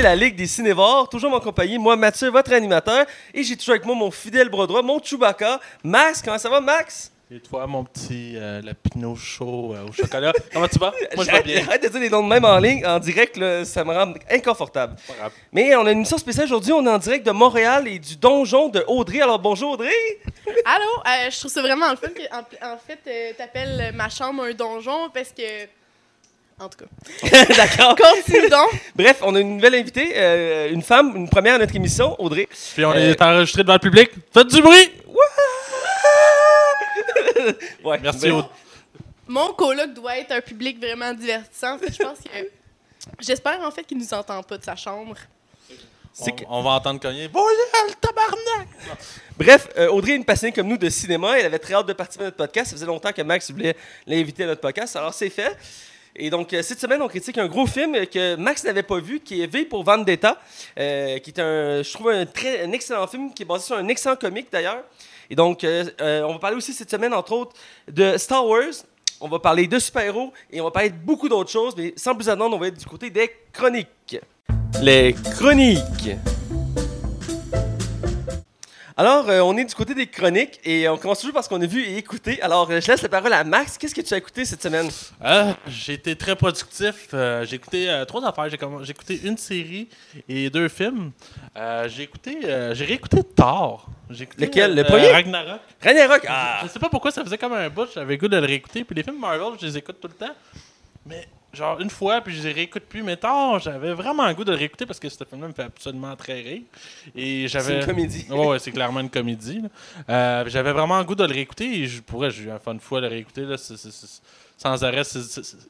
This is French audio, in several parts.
écoutez la Ligue des Cinévores, toujours en compagnie, moi Mathieu, votre animateur, et j'ai toujours avec moi mon fidèle bras droit, mon Chewbacca, Max. Comment ça va, Max? Et toi, mon petit euh, lapino chaud euh, au chocolat, comment tu vas? Moi, je vais bien. Arrête de dire les noms de même en ligne, en direct, là, ça me rend inconfortable. Pas grave. Mais on a une émission spéciale aujourd'hui, on est en direct de Montréal et du donjon de Audrey. Alors bonjour Audrey! Allô? Euh, je trouve ça vraiment le fun que, en, en fait, euh, t'appelles ma chambre un donjon parce que. En tout cas. D'accord. Continue donc. Bref, on a une nouvelle invitée, euh, une femme, une première à notre émission, Audrey. Puis on Euh, est enregistré devant le public. Faites du bruit! Ouais, Merci, ben, Aude. Mon coloc doit être un public vraiment divertissant. Je pense que. J'espère en fait qu'il nous entend pas de sa chambre. c'est On, que- on va entendre cogner. Voyez le tabarnak! Bref, euh, Audrey est une passionnée comme nous de cinéma. Elle avait très hâte de participer à notre podcast. Ça faisait longtemps que Max voulait l'inviter à notre podcast. Alors, c'est fait. Et donc, euh, cette semaine, on critique un gros film que Max n'avait pas vu, qui est V pour Vendetta, euh, qui est un, je trouve, un, très, excellent film, qui est basé sur un excellent comique d'ailleurs. Et donc, euh, euh, on va parler aussi cette semaine, entre autres, de Star Wars. On va parler de super-héros et on va parler de beaucoup d'autres choses, mais sans plus attendre, on va être du côté des chroniques. Les chroniques. Alors, euh, on est du côté des chroniques et on commence toujours parce qu'on a vu et écouté. Alors, euh, je laisse la parole à Max. Qu'est-ce que tu as écouté cette semaine? Euh, j'ai été très productif. Euh, j'ai écouté trois affaires. J'ai comm- écouté une série et deux films. J'ai écouté, j'ai réécouté Thor. Écouté, Lequel? Le premier? Ragnarok. Ragnarok! Ah! Je sais pas pourquoi ça faisait comme un bout, j'avais le goût de le réécouter. Puis les films Marvel, je les écoute tout le temps. Mais genre une fois, puis je les réécoute plus. Mais Thor, j'avais vraiment le goût de le réécouter parce que ce film-là me fait absolument très rire. Et C'est une comédie. Ouais, ouais, c'est clairement une comédie. Euh, j'avais vraiment le goût de le réécouter et je pourrais, j'ai eu un fun de fois de le réécouter. Là, sans arrêt.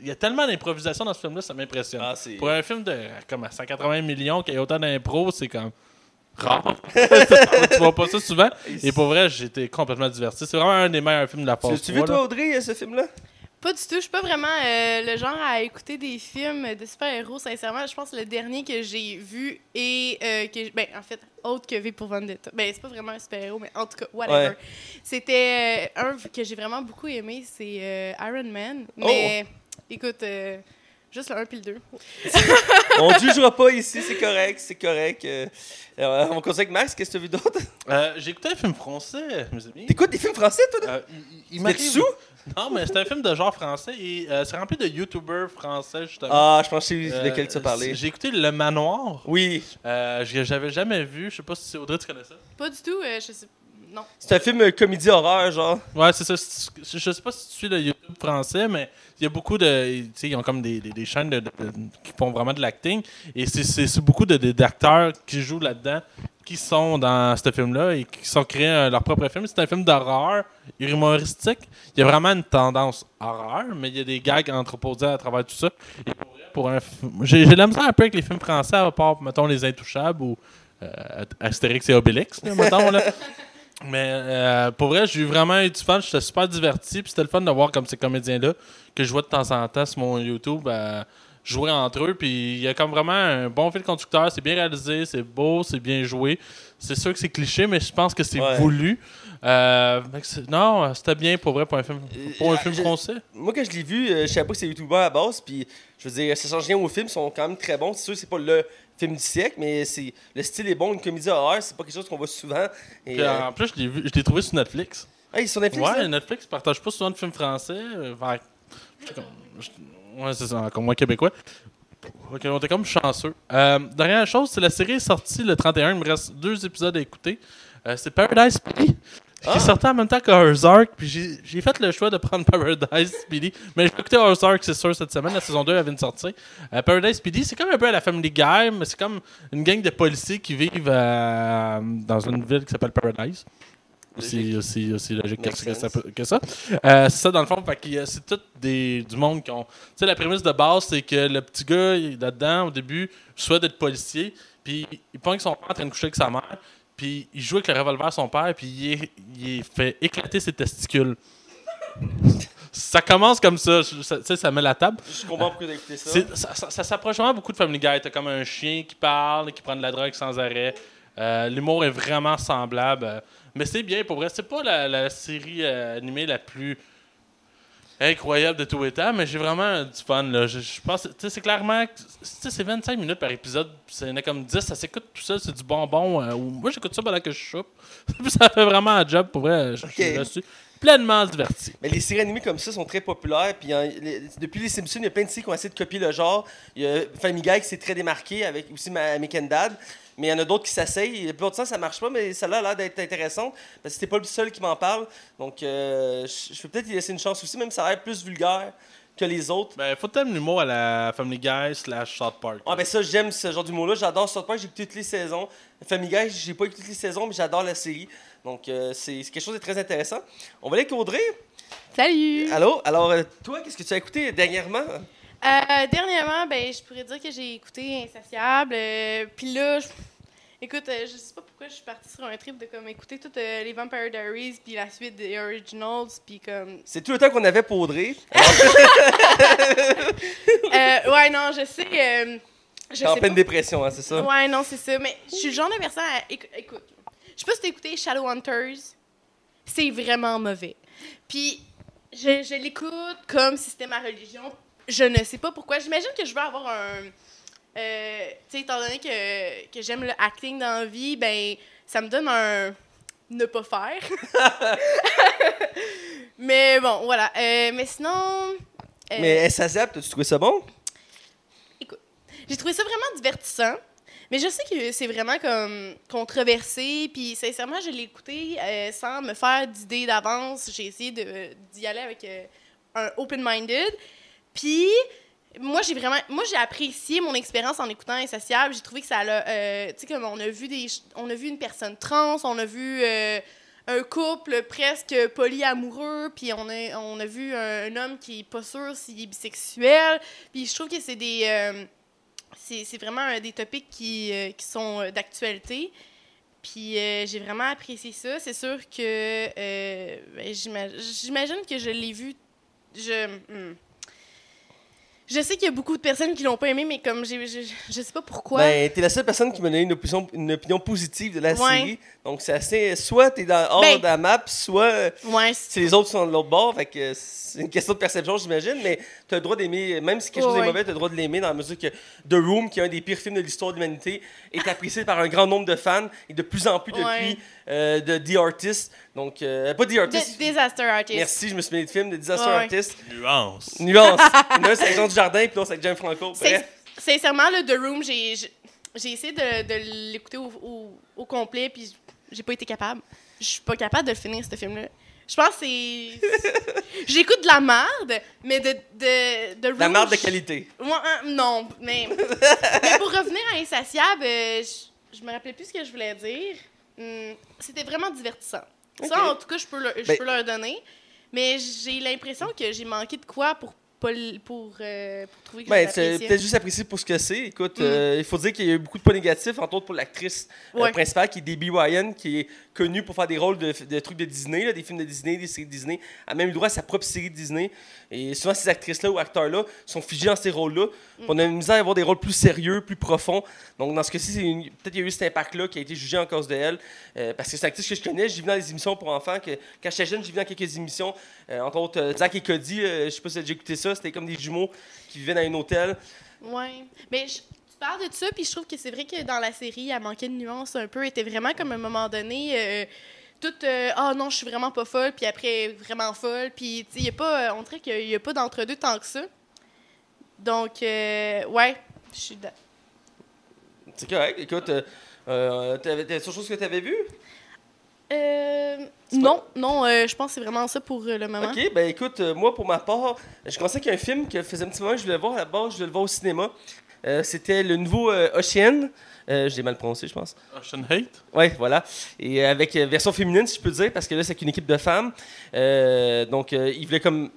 Il y a tellement d'improvisation dans ce film-là, ça m'impressionne. Ah, Pour un film de comme à 180 millions qui a autant d'impro, c'est comme rare. tu vois pas ça souvent. Et pour vrai, j'étais complètement diverti. C'est vraiment un des meilleurs films de la phase tu 3, toi. Audrey, ce film-là? Pas du tout. Je suis pas vraiment euh, le genre à écouter des films de super-héros, sincèrement. Je pense que le dernier que j'ai vu et euh, que. Ben, en fait, autre que V pour Vendetta. Ben, c'est pas vraiment un super-héros, mais en tout cas, whatever. Ouais. C'était euh, un que j'ai vraiment beaucoup aimé, c'est euh, Iron Man. Mais, écoute, euh, juste le 1 puis le 2. On ne jugera pas ici, c'est correct, c'est correct. Euh, euh, on avec Max. Qu'est-ce que tu as vu d'autre? Euh, J'ai écouté un film français, mes amis. T'écoutes des films français, toi? Euh, il- il- m'arrive- dessous? Non, mais c'est un film de genre français et euh, c'est rempli de youtubeurs français, justement. Ah, je pense que c'est Euh, lequel tu as parlé. J'ai écouté Le Manoir. Oui, Euh, que j'avais jamais vu. Je sais pas si c'est Audrey, tu connais ça? Pas du tout, euh, je sais. Non. c'est un film euh, comédie horreur, genre. Ouais, c'est ça. C'est- Je sais pas si tu suis le YouTube français, mais il y a beaucoup de. Tu sais, ils ont comme des, des- des chaînes de- de- de- qui font vraiment de l'acting. Et c'est- c'est c'est beaucoup de- de- d'acteurs qui jouent là-dedans, qui sont dans ce film-là et qui sont créés euh, leur propre film. C'est un film d'horreur humoristique. Il y a vraiment une tendance horreur, mais il y a des gags entreposés à travers tout ça. Et pour, vrai, pour un f- J'ai j'ai la misère un peu avec les films français, à part, mettons, Les Intouchables ou euh, Astérix et Obélix, là, mettons, là. Mais euh, pour vrai, j'ai eu vraiment eu du fun. J'étais super diverti. Puis c'était le fun de voir comme ces comédiens-là, que je vois de temps en temps sur mon YouTube, euh, jouer entre eux. Puis il y a comme vraiment un bon fil conducteur. C'est bien réalisé, c'est beau, c'est bien joué. C'est sûr que c'est cliché, mais je pense que c'est Ouais. voulu. Euh, non, c'était bien pour vrai pour un film, pour un Euh, film je- français. Moi, quand je l'ai vu, euh, je savais pas que c'est YouTuber à la base, puis je veux dire, ça change rien aux films, ils sont quand même très bons. C'est sûr que c'est pas le film du siècle, mais c'est le style est bon, une comédie horreur, c'est pas quelque chose qu'on voit souvent. Et, Puis, euh, en plus, je l'ai vu, je l'ai trouvé sur Netflix. hey, sur Netflix, Ouais, là? Netflix partage pas souvent de films français. euh, ouais, c'est ça, comme moi québécois. Ok, on était comme chanceux. Euh, dernière chose, c'est la série est sortie le 31. Il me reste deux épisodes à écouter. Euh, c'est Paradise PD. Ah! Qui sortait en même temps que Ozark. Puis j'ai fait le choix de prendre Paradise PD. Mais j'ai écouté Ozark, c'est sûr, cette semaine. La saison 2 elle vient de sortir. Euh, Paradise PD, c'est comme un peu à la Family Guy, mais c'est comme une gang de policiers qui vivent euh, dans une ville qui s'appelle Paradise. Aussi, aussi, aussi logique que, ça. que. Euh, c'est ça, dans le fond. a- C'est tout des, du monde qui ont. Tu sais, la prémisse de base, c'est que le petit gars, là-dedans, au début, souhaite d'être policier, puis il pense que son père en train de coucher avec sa mère, puis il joue avec le revolver à son père, puis il, est- il est fait éclater ses testicules. ça commence comme ça, ça, tu sais, ça met la table. Je comprends pourquoi t'as écouté ça. C'est- Ça, ça- ça s'approche vraiment beaucoup de Family Guy. T'as comme un chien qui parle, qui prend de la drogue sans arrêt. Euh, L'humour est vraiment semblable. euh, mais c'est bien, pour vrai. C'est pas la, la série euh, animée la plus incroyable de les temps, mais j'ai vraiment du fun. Là. Je, je pense, c'est clairement, c'est 25 minutes par épisode, puis il y en a comme 10, ça s'écoute tout seul, c'est du bonbon. euh, moi, j'écoute ça pendant que je chope. ça fait vraiment un job, pour vrai. Je, suis pleinement diverti. Mais les séries animées comme ça sont très populaires. Puis hein, les- depuis les Simpsons, il y a plein de séries qui ont essayé de copier le genre. Il y a Family Guy qui s'est très démarqué avec aussi Ma- American Dad. Mais il y en a d'autres qui s'essayent. La plupart du temps, ça marche pas, mais celle-là a l'air d'être intéressante. Parce que c'était pas le seul qui m'en parle. Donc, euh, je peux peut-être y laisser une chance aussi, même si ça a l'air plus vulgaire que les autres. Ben, faut t'aimer l'humour à la Family Guy slash South Park. Ah ben ça, j'aime ce genre d'humour-là. J'adore South Park, j'ai écouté toutes les saisons. Family Guy, j'ai pas écouté toutes les saisons, mais j'adore la série. Donc euh, c'est quelque chose de très intéressant. On va aller avec Audrey. Salut! Allô? Alors, euh, toi, qu'est-ce que tu as écouté dernièrement? Euh, dernièrement, ben, je pourrais dire que j'ai écouté Insatiable. euh, Puis là, je- écoute, euh, je sais pas pourquoi je suis partie sur un trip de comme écouter toutes euh, les Vampire Diaries, puis la suite des Originals, puis comme. C'est tout le temps qu'on avait pour Audrey. Euh, ouais, non, je sais. euh, je T'es en sais pleine pas. dépression, hein, c'est ça? Ouais, non, c'est ça. Mais je suis le genre de personne à. écou- Écoute, je sais pas si t'as écouté Shadowhunters. C'est vraiment mauvais. Puis, je, je l'écoute comme si c'était ma religion. Je ne sais pas pourquoi. J'imagine que je veux avoir un. Euh, tu sais, étant donné que, que j'aime le acting dans la vie, ben, ça me donne un. ne pas faire. mais bon, voilà. Euh, mais sinon. euh, Mais SAZAP, t'as-tu trouvé ça bon? j'ai trouvé ça vraiment divertissant. Mais je sais que c'est vraiment comme controversé. Puis sincèrement, je l'ai écouté euh, sans me faire d'idées d'avance. J'ai essayé d'y aller avec euh, un open-minded. Puis moi, j'ai vraiment, moi j'ai apprécié mon expérience en écoutant Insatiable. J'ai trouvé que ça a, euh, tu sais, comme on a vu des, on a vu une personne trans, on a vu euh, un couple presque polyamoureux, puis on a, on a vu un, homme qui est pas sûr s'il est bisexuel. Puis je trouve que c'est des, euh, c'est vraiment des topics qui, euh, qui sont euh, d'actualité. Puis j'ai vraiment apprécié ça. C'est sûr que ben, j'ima- j'imagine que je l'ai vu. Je, hmm. Je sais qu'il y a beaucoup de personnes qui l'ont pas aimé, mais comme j'ai- je, je sais pas pourquoi. Ben, t'es la seule personne qui m'a donné une opinion, une opinion positive de la Ouais. série. Donc, c'est assez. Soit t'es dans, hors Ben- de la map, soit ouais, c'est- les autres qui sont de l'autre bord. Fait que c'est une question de perception, j'imagine. Mais t'as le droit d'aimer, même si quelque chose Ouais, est mauvais, t'as le droit de l'aimer dans la mesure que The Room, qui est un des pires films de l'histoire de l'humanité, est apprécié par un grand nombre de fans et de plus en plus depuis euh, de The Artist. Donc, euh, pas The Artist. de- Disaster Artist. Merci, je me suis mêlé de film de Disaster Ouais, ouais. Artist. Nuance. Nuance. L'un, c'est avec Jean Dujardin, puis l'autre, c'est avec James Franco. Sincèrement, le The Room, j'ai essayé de, de l'écouter au, au- au complet, puis j'ai pas été capable. Je suis pas capable de le finir, ce film-là. Je pense que c'est. J'écoute de la merde, mais de. de, de La Room, marde de je- qualité. Moi, hein, non, mais. mais pour revenir à Insatiable, euh, je, je me rappelais plus ce que je voulais dire. Hum, C'était vraiment divertissant. Ça, en tout cas, je peux, le- je Ben- peux leur donner. Mais j'ai l'impression que j'ai manqué de quoi pour, l- pour, euh, pour trouver que Ben, peut-être juste apprécié pour ce que c'est. Écoute, Mm. euh, il faut dire qu'il y a eu beaucoup de points négatifs, entre autres pour l'actrice euh, Ouais. principale, qui est Debbie Ryan, qui est connue pour faire des rôles de, de trucs de Disney, là, des films de Disney, des séries de Disney. Elle a même eu droit à sa propre série de Disney. Et souvent, ces actrices-là ou acteurs-là sont figés dans ces rôles-là. Mm. On a une misère à avoir des rôles plus sérieux, plus profonds. Donc, dans ce cas-ci, peut-être qu'il y a eu cet impact-là qui a été jugé en cause de elle. Euh, parce que c'est une actrice que je connais, j'ai vu dans les émissions pour enfants. Que, quand j'étais jeune, j'ai vu dans quelques émissions, euh, entre autres euh, Zach et Cody. je sais pas si j'ai écouté ça, c'était comme des jumeaux qui vivaient dans un hôtel. Ouais. Mais je- parles de ça, puis je trouve que c'est vrai que dans la série, elle manquait de nuances un peu. Elle était vraiment comme à un moment donné. euh, toute euh, ah non je suis vraiment pas folle puis après vraiment folle puis tu sais pas euh, on dirait qu'il y a pas d'entre deux tant que ça donc euh, ouais je suis da- C'est correct. Écoute, euh, t'avais t'avais autre chose que tu avais vu? Euh, non non euh, je pense que c'est vraiment ça pour euh, le moment Ok, ben écoute, moi pour ma part, je pensais qu'il y a un film que faisait un petit moment que je voulais voir à la base, je voulais le voir au cinéma. Euh, C'était le nouveau euh, Ocean. Euh, je l'ai mal prononcé, je pense. Ocean Hate? Ouais, voilà. Et avec euh, version féminine, si je peux dire, parce que là, c'est qu'une équipe de femmes. Euh, donc, ils voulaient comme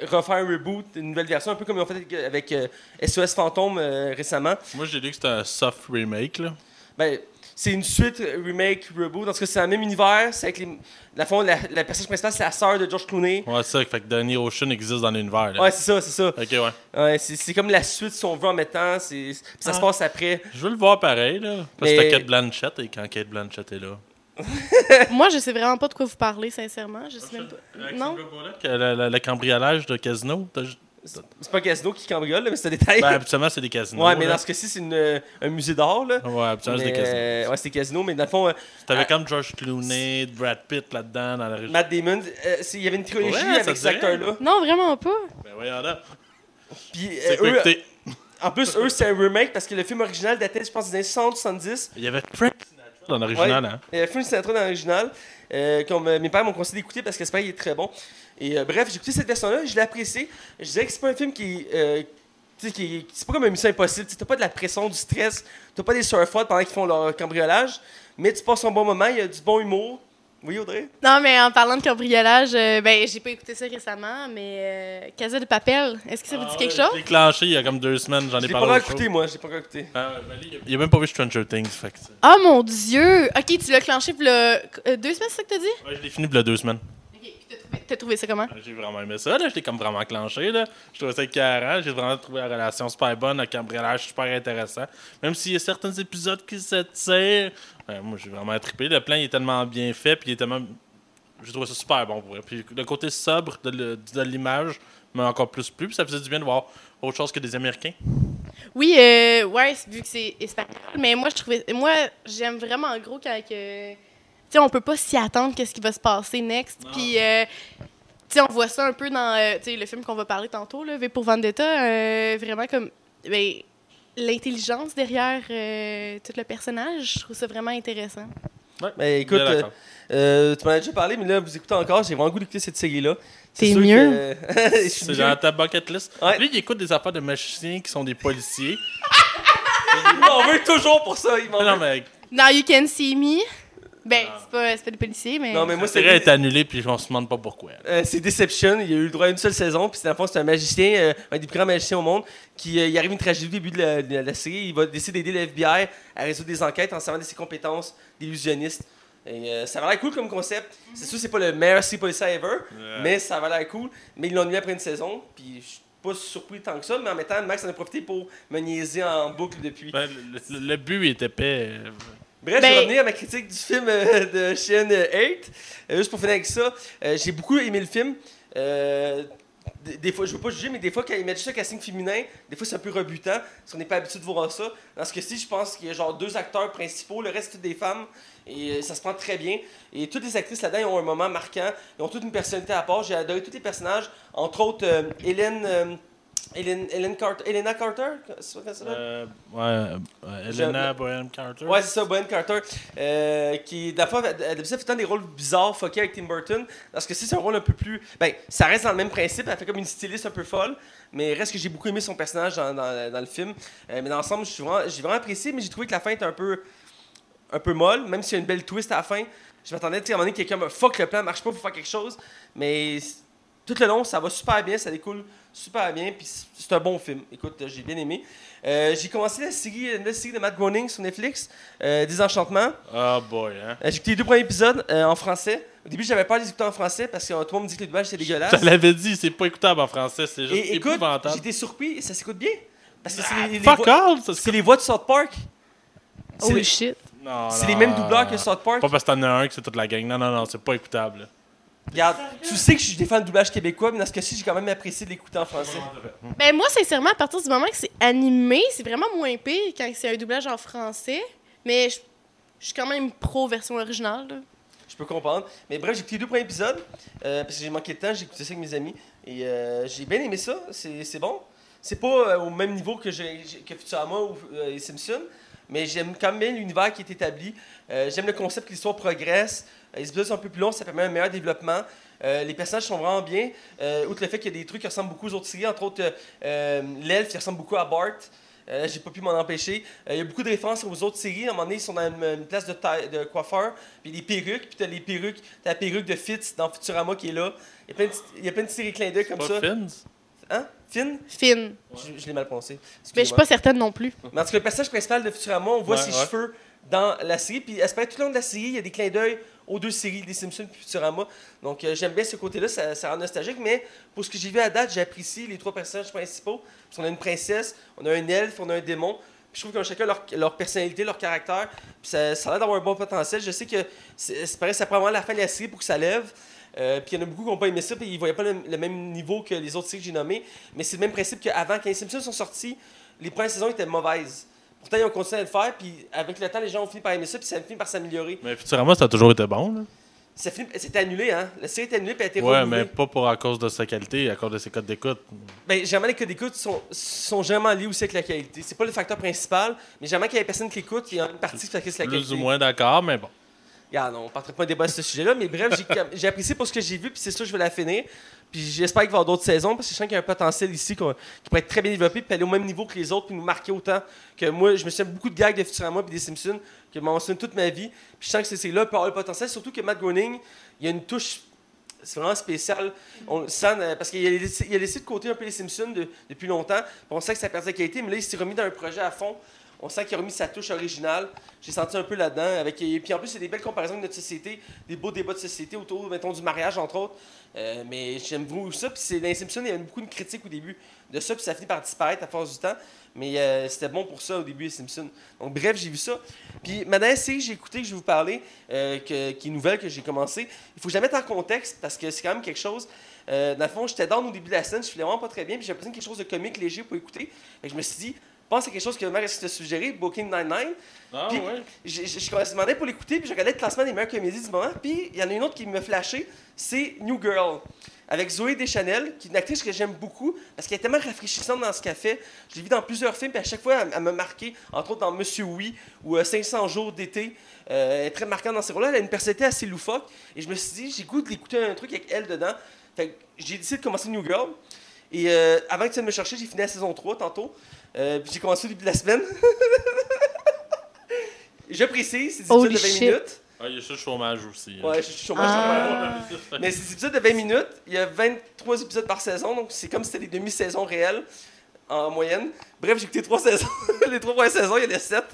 refaire un reboot, une nouvelle version, un peu comme ils ont fait avec SOS Fantôme récemment. Moi, j'ai dit que c'était un soft remake, là. Ben, c'est une suite euh, remake reboot. Dans ce cas, c'est dans le même univers. C'est avec les, la, fond, la, la personnage principale, c'est la sœur de George Clooney. Ouais, c'est ça. Fait que Danny Ocean existe dans l'univers, là. Ouais, c'est ça, c'est ça. Ok, ouais. Ouais, c'est, c'est comme la suite, si on veut, en mettant. C'est, ça se Ah. passe après. Je veux le voir pareil, là. Parce que Mais- c'était Kate Blanchett, et quand Kate Blanchett est là. Moi, je sais vraiment pas de quoi vous parlez, sincèrement. Je sais même pas. Non? le, le- le cambriolage de casino. t'as C'est pas un casino qui cambriole, là, mais c'est un détail. Ben, habituellement, c'est des casinos. ouais, mais là. dans ce cas-ci, c'est une, euh, un musée d'art. là. Ouais, habituellement, c'est Mais, des casinos. euh, ouais, c'est des casinos, mais dans le fond, euh, T'avais comme George Clooney, Brad Pitt là-dedans, dans la région. Matt Damon, euh, c'est- il y avait une trilogie Ouais, ça avec dirait? acteurs-là. Non, vraiment pas. Ben, voyons là. Puis, euh, C'est quoi eux, écouter? en plus, eux, c'est un remake parce que le film original datait, je pense, des années 60-70. Il y avait Frank Sinatra dans l'original, hein. Il y avait Film Sinatra dans l'original, euh, mes pères m'ont conseillé d'écouter parce que c'est pas il est très bon. Et euh, bref, j'ai écouté cette version-là, je l'ai apprécié. Je dirais que c'est pas un film qui euh, tu sais, qui est- c'est pas comme un mission impossible. T'as pas de la pression, du stress, t'as pas des surfers pendant qu'ils font leur cambriolage, mais tu passes un bon moment, il y a du bon humour. Oui, Audrey? Non, mais en parlant de cambriolage, euh, ben, j'ai pas écouté ça récemment, mais euh, Casa de Papel, est-ce que ça vous dit quelque chose? J'ai déclenché il y a comme deux semaines, j'en Je ai pas parlé. encore au show. écouté, moi, je l'ai pas encore écouté. Ah, ben, il a même pas vu Stranger Things, fait que Ah mon dieu! Ok, tu l'as clenché pour le... euh, deux semaines, c'est ça que t'as dit? Ouais, je l'ai fini a deux semaines. T'as trouvé, ça comment? J'ai vraiment aimé ça, là. Je l'ai comme vraiment clenché, là. Je trouvais ça écœurant. J'ai vraiment trouvé la relation super bonne, le cambriolage super intéressant. Même s'il y a certains épisodes qui se tirent. ouais, moi, j'ai vraiment trippé. Le plan, il est tellement bien fait, puis il est tellement. J'ai trouvé ça super bon pour vrai. Puis le côté sobre de, l'image m'a encore plus plu. Puis ça faisait du bien de voir autre chose que des Américains. Oui, euh, ouais, vu que c'est espagnol, mais moi, je trouvais... Moi, j'aime vraiment en gros quand que... Sais, on peut pas s'y attendre qu'est-ce qui va se passer next, puis... euh, tu sais, on voit ça un peu dans euh, tu sais, le film qu'on va parler tantôt, là, V pour Vendetta, euh, vraiment comme... Ben, l'intelligence derrière euh, tout le personnage, je trouve ça vraiment intéressant. Mais écoute, Bien euh, euh, tu m'en as déjà parlé, mais là, vous écoutez encore, j'ai vraiment goût d'écouter cette série-là. C'est T'es mieux? que- C'est dans ta bucket list. Ouais. Lui, il écoute des affaires de magiciens qui sont des policiers. Il m'en veut toujours pour ça. Il m'en non, veut. mais Now You Can See Me, ben, Ah. c'est pas, c'est pas des policiers, mais... Non, mais moi, c'est série est annulée, puis on se demande pas pourquoi. Euh, c'est Deception. Il a eu le droit à une seule saison. Puis, dans le fond, c'est un magicien, euh, un des plus grands magiciens au monde, qui euh, il arrive une tragédie au début de la, de la série. Il va décider d'aider le FBI à résoudre des enquêtes en servant de ses compétences d'illusionniste. Et, euh, ça va l'air cool comme concept. C'est sûr, c'est pas le meilleur sea policier ever, Ouais. mais ça va l'air cool. Mais ils l'ont mis après une saison. Puis, je suis pas surpris tant que ça. Mais en même temps, Max en a profité pour me niaiser en boucle depuis. Ben, le, le- le but était épais. euh, Bref, Ben- je vais revenir à ma critique du film euh, de Chien 8. juste pour finir avec ça, euh, j'ai beaucoup aimé le film. Euh, des, des fois, je veux pas juger, mais des fois, quand ils mettent juste un casting féminin, des fois, c'est un peu rebutant, parce qu'on n'est pas habitué de voir ça. Dans ce cas-ci, je pense qu'il y a genre deux acteurs principaux, le reste, c'est des femmes, et euh, ça se prend très bien. Et toutes les actrices là-dedans, ont un moment marquant, ils ont toute une personnalité à part. J'ai adoré tous les personnages, entre autres, euh, Hélène, euh, Hélène, Hélène Carter, Helena Carter, c'est ça euh, ouais, euh, Elena Bohem Carter. Ouais, c'est ça, Bonnie Carter. Euh, qui, de la fois, a fait tant des rôles bizarres, fuckés avec Tim Burton. Parce que si c'est un rôle un peu plus. Ben, ça reste dans le même principe. Elle fait comme une styliste un peu folle. Mais reste que j'ai beaucoup aimé son personnage dans, dans- dans le film. Euh, mais dans l'ensemble, suis vraiment- j'ai vraiment apprécié, mais j'ai trouvé que la fin était un peu. un peu molle, même s'il y a une belle twist à la fin. Je m'attendais, à un moment donné, quelqu'un me fuck le plan, marche pas pour faire quelque chose. Mais tout le long, ça va super bien, ça découle super bien, puis c'est un bon film. Écoute, j'ai bien aimé. Euh, j'ai commencé la série, nouvelle série de Matt Groening sur Netflix, euh, Désenchantement. Oh boy, hein. Euh, j'ai écouté les deux premiers épisodes euh, en français. Au début, j'avais peur de les écouter en français parce que euh, tout le monde me dit que le doublage c'était dégueulasse. Je te l'avais dit, c'est pas écoutable en français, c'est juste Et écoute, épouvantable. j'étais surpris, ça s'écoute bien. Parce que c'est Ah, les, les fuck voix, all! ça, c'est les voix de South Park. C'est Oh les, shit. Non, c'est les mêmes doubleurs que South Park. Pas parce que t'en as un que c'est toute la gang. Non, non, non, c'est pas écoutable. Regarde, tu sais que je suis des fans de doublage québécois, mais dans ce cas-ci, j'ai quand même apprécié de l'écouter en français. Ben moi, sincèrement, à partir du moment que c'est animé, c'est vraiment moins pire quand c'est un doublage en français. Mais je je suis quand même pro version originale. là. Je peux comprendre. Mais bref, j'ai écouté les deux premiers épisodes euh, parce que j'ai manqué de temps, j'ai écouté ça avec mes amis. Et euh, j'ai bien aimé ça, c'est c'est bon. C'est pas euh, au même niveau que, j'ai- j'ai- que Futurama ou euh, les Simpsons, mais j'aime quand même l'univers qui est établi. Euh, j'aime le concept que l'histoire progresse. Euh, Les épisodes sont un peu plus longs, ça permet un meilleur développement. Euh, les personnages sont vraiment bien. Outre le fait qu'il y a des trucs qui ressemblent beaucoup aux autres séries, entre autres l'elfe qui ressemble beaucoup à Bart. Euh, j'ai pas pu m'en empêcher. Euh, Il y a beaucoup de références aux autres séries. À un moment donné, ils sont dans une, une place de, taille- de coiffeur, puis des perruques, puis t'as les perruques, t'as la perruque de Fitz dans Futurama qui est là. Il y a plein de, il y a plein de séries clins d'œil comme Pas ça. Fins? Hein? Finn? Fine. Je, je l'ai mal prononcé. Mais je suis pas certaine non plus. Mais en tout cas, le personnage principal de Futurama, on voit Ouais, ses ouais. cheveux dans la série. Puis, tout le long de la série, il y a des clins d'œil aux deux séries, des Simpsons et Futurama. Donc, euh, j'aime bien ce côté-là, ça, ça rend nostalgique. Mais pour ce que j'ai vu à date, j'ai apprécié les trois personnages principaux. Parce qu'on a une princesse, on a un elfe, on a un démon. Puis je trouve qu'ils ont chacun leur, leur personnalité, leur caractère. Puis ça, ça a l'air d'avoir un bon potentiel. Je sais que c'est ça prend vraiment la fin de la série pour que ça lève. Euh, puis il y en a beaucoup qui n'ont pas aimé ça, puis ils ne voyaient pas le, le même niveau que les autres séries que j'ai nommées. Mais c'est le même principe qu'avant, quand les Simpsons sont sortis, les premières saisons étaient mauvaises. Pourtant, ils ont continué à le faire, puis avec le temps, les gens ont fini par aimer ça, puis ça a fini par s'améliorer. Mais Futurama, ça a toujours été bon. Là. C'était annulé, hein? La série était annulée, puis elle a été Ouais, renouvelée. mais pas pour à cause de sa qualité, à cause de ses codes d'écoute. Ben, généralement, les codes d'écoute sont, sont généralement liés aussi avec la qualité. C'est pas le facteur principal, mais généralement, qu'il y a personne qui écoute, il y a une partie qui fait que c'est la Plus qualité. ou moins d'accord, mais bon. On ne parterait pas un débat sur ce sujet-là, mais bref, j'ai apprécié pour ce que j'ai vu, puis c'est ça, je vais la finir. Puis j'espère qu'il va y avoir d'autres saisons, parce que je sens qu'il y a un potentiel ici qui pourrait être très bien développé, puis aller au même niveau que les autres, puis nous marquer autant que moi. Je me souviens beaucoup de gags de Futurama puis des Simpsons, que je m'en toute ma vie. Puis je sens que c'est- là pour le potentiel, surtout que Matt Groening, il y a une touche c'est vraiment spécial. On euh, parce qu'il a, a laissé de côté un peu les Simpsons de- depuis longtemps. On sait que ça perd sa qualité, mais là, il s'est remis dans un projet à fond. On sent qu'il a remis sa touche originale. J'ai senti un peu là-dedans. Avec, et puis en plus, c'est des belles comparaisons de notre société, des beaux débats de société autour, mettons, du mariage, entre autres. Euh, mais j'aime beaucoup ça. Puis c'est, dans les Simpsons, il y avait beaucoup de critiques au début de ça, puis ça finit par disparaître à force du temps. Mais euh, c'était bon pour ça au début, les Simpsons. Donc bref, j'ai vu ça. Puis ma dernière série que j'ai écouté, que je vais vous parler, euh, qui est nouvelle, que j'ai commencé, il faut que je la en contexte parce que c'est quand même quelque chose. Dans le fond, j'étais down au début de la scène, je filais vraiment pas très bien, puis j'ai besoin quelque chose de comique, léger pour écouter. Que je me suis dit, pense à quelque chose que Marc t'a suggéré, Booking 99. Ah Puis, ouais. j'ai- j'ai- Je me demandais pour l'écouter, puis je regardais le classement des meilleures comédies du moment. Puis il y en a une autre qui me flashait, c'est New Girl. Avec Zoé Deschanel, qui est une actrice que j'aime beaucoup, parce qu'elle est tellement rafraîchissante dans ce qu'elle fait. Je l'ai vue dans plusieurs films, puis à chaque fois, elle, elle m'a marqué, entre autres dans Monsieur Oui ou euh, 500 jours d'été. Euh, elle est très marquante dans ces rôles-là. Elle a une personnalité assez loufoque. Et je me suis dit, j'ai goût d'écouter un truc avec elle dedans. Fait que j'ai décidé de commencer New Girl. Et euh, avant que tu viennes me chercher, j'ai fini la saison 3 tantôt. Euh, puis j'ai commencé au début de la semaine. je précise, c'est des Holy épisodes de 20 shit. minutes. Ah, il y a ça le chômage aussi. hein. Ouais, je suis chômage. Ah. Mais c'est des épisodes de 20 minutes. Il y a 23 épisodes par saison, donc c'est comme si c'était des demi-saisons réelles en moyenne. Bref, j'ai écouté trois saisons. les trois premières saisons, il y en a sept.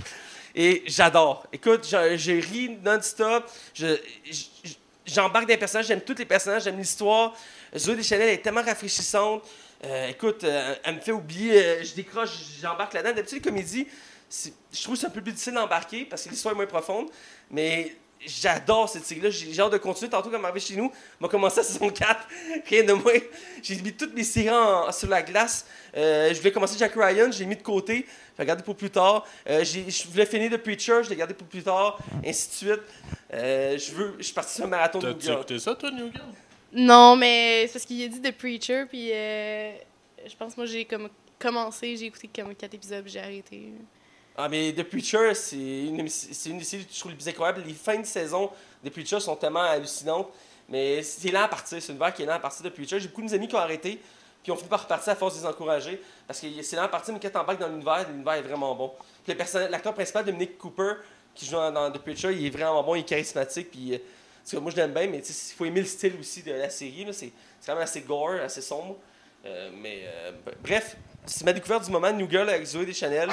Et j'adore. Écoute, je, je ris non-stop. Je- je- J'embarque dans les personnages, j'aime tous les personnages, j'aime l'histoire. Zoé Deschanel est tellement rafraîchissante. Euh, écoute, euh, elle me fait oublier, euh, je décroche, j'embarque là-dedans. D'habitude, les comédies, je trouve que c'est un peu plus difficile d'embarquer parce que l'histoire est moins profonde. Mais j'adore cette série-là. J'ai j'ai hâte de continuer. Tantôt, comme arrivé chez nous, on m'a commencé à saison 4. Rien de moins. J'ai mis toutes mes séries en- sur la glace. Je voulais commencer Jack Ryan, je l'ai mis de côté. Je l'ai gardé pour plus tard. J'ai- je voulais finir The Preacher, je l'ai gardé pour plus tard. Ainsi de suite. Je veux, je suis parti sur un marathon de New York. écouté ça, toi, New? Non, mais c'est parce qu'il a dit The Preacher, puis euh, je pense moi j'ai comme commencé, j'ai écouté comme 4 épisodes, j'ai arrêté. Ah, mais The Preacher, c'est une, c'est une des séries que je trouve les plus incroyables. Les fins de saison des Preacher sont tellement hallucinantes. Mais c'est lent à partir. C'est une vague qui est lent à partir de Preacher. J'ai beaucoup de mes amis qui ont arrêté, puis ont fini par repartir à force de les encourager. Parce que c'est lent à partir, mais quand t'embarques dans l'univers, l'univers est vraiment bon. Puis l'acteur principal, Dominic Cooper, qui joue dans, dans The Preacher, il est vraiment bon, il est charismatique. Puis, euh, que moi, je l'aime bien, mais tu sais, il faut aimer le style aussi de la série. là. C'est c'est quand même assez gore, assez sombre. Euh, mais euh, bref, c'est ma découverte du moment, New Girl avec Zoé Deschanel.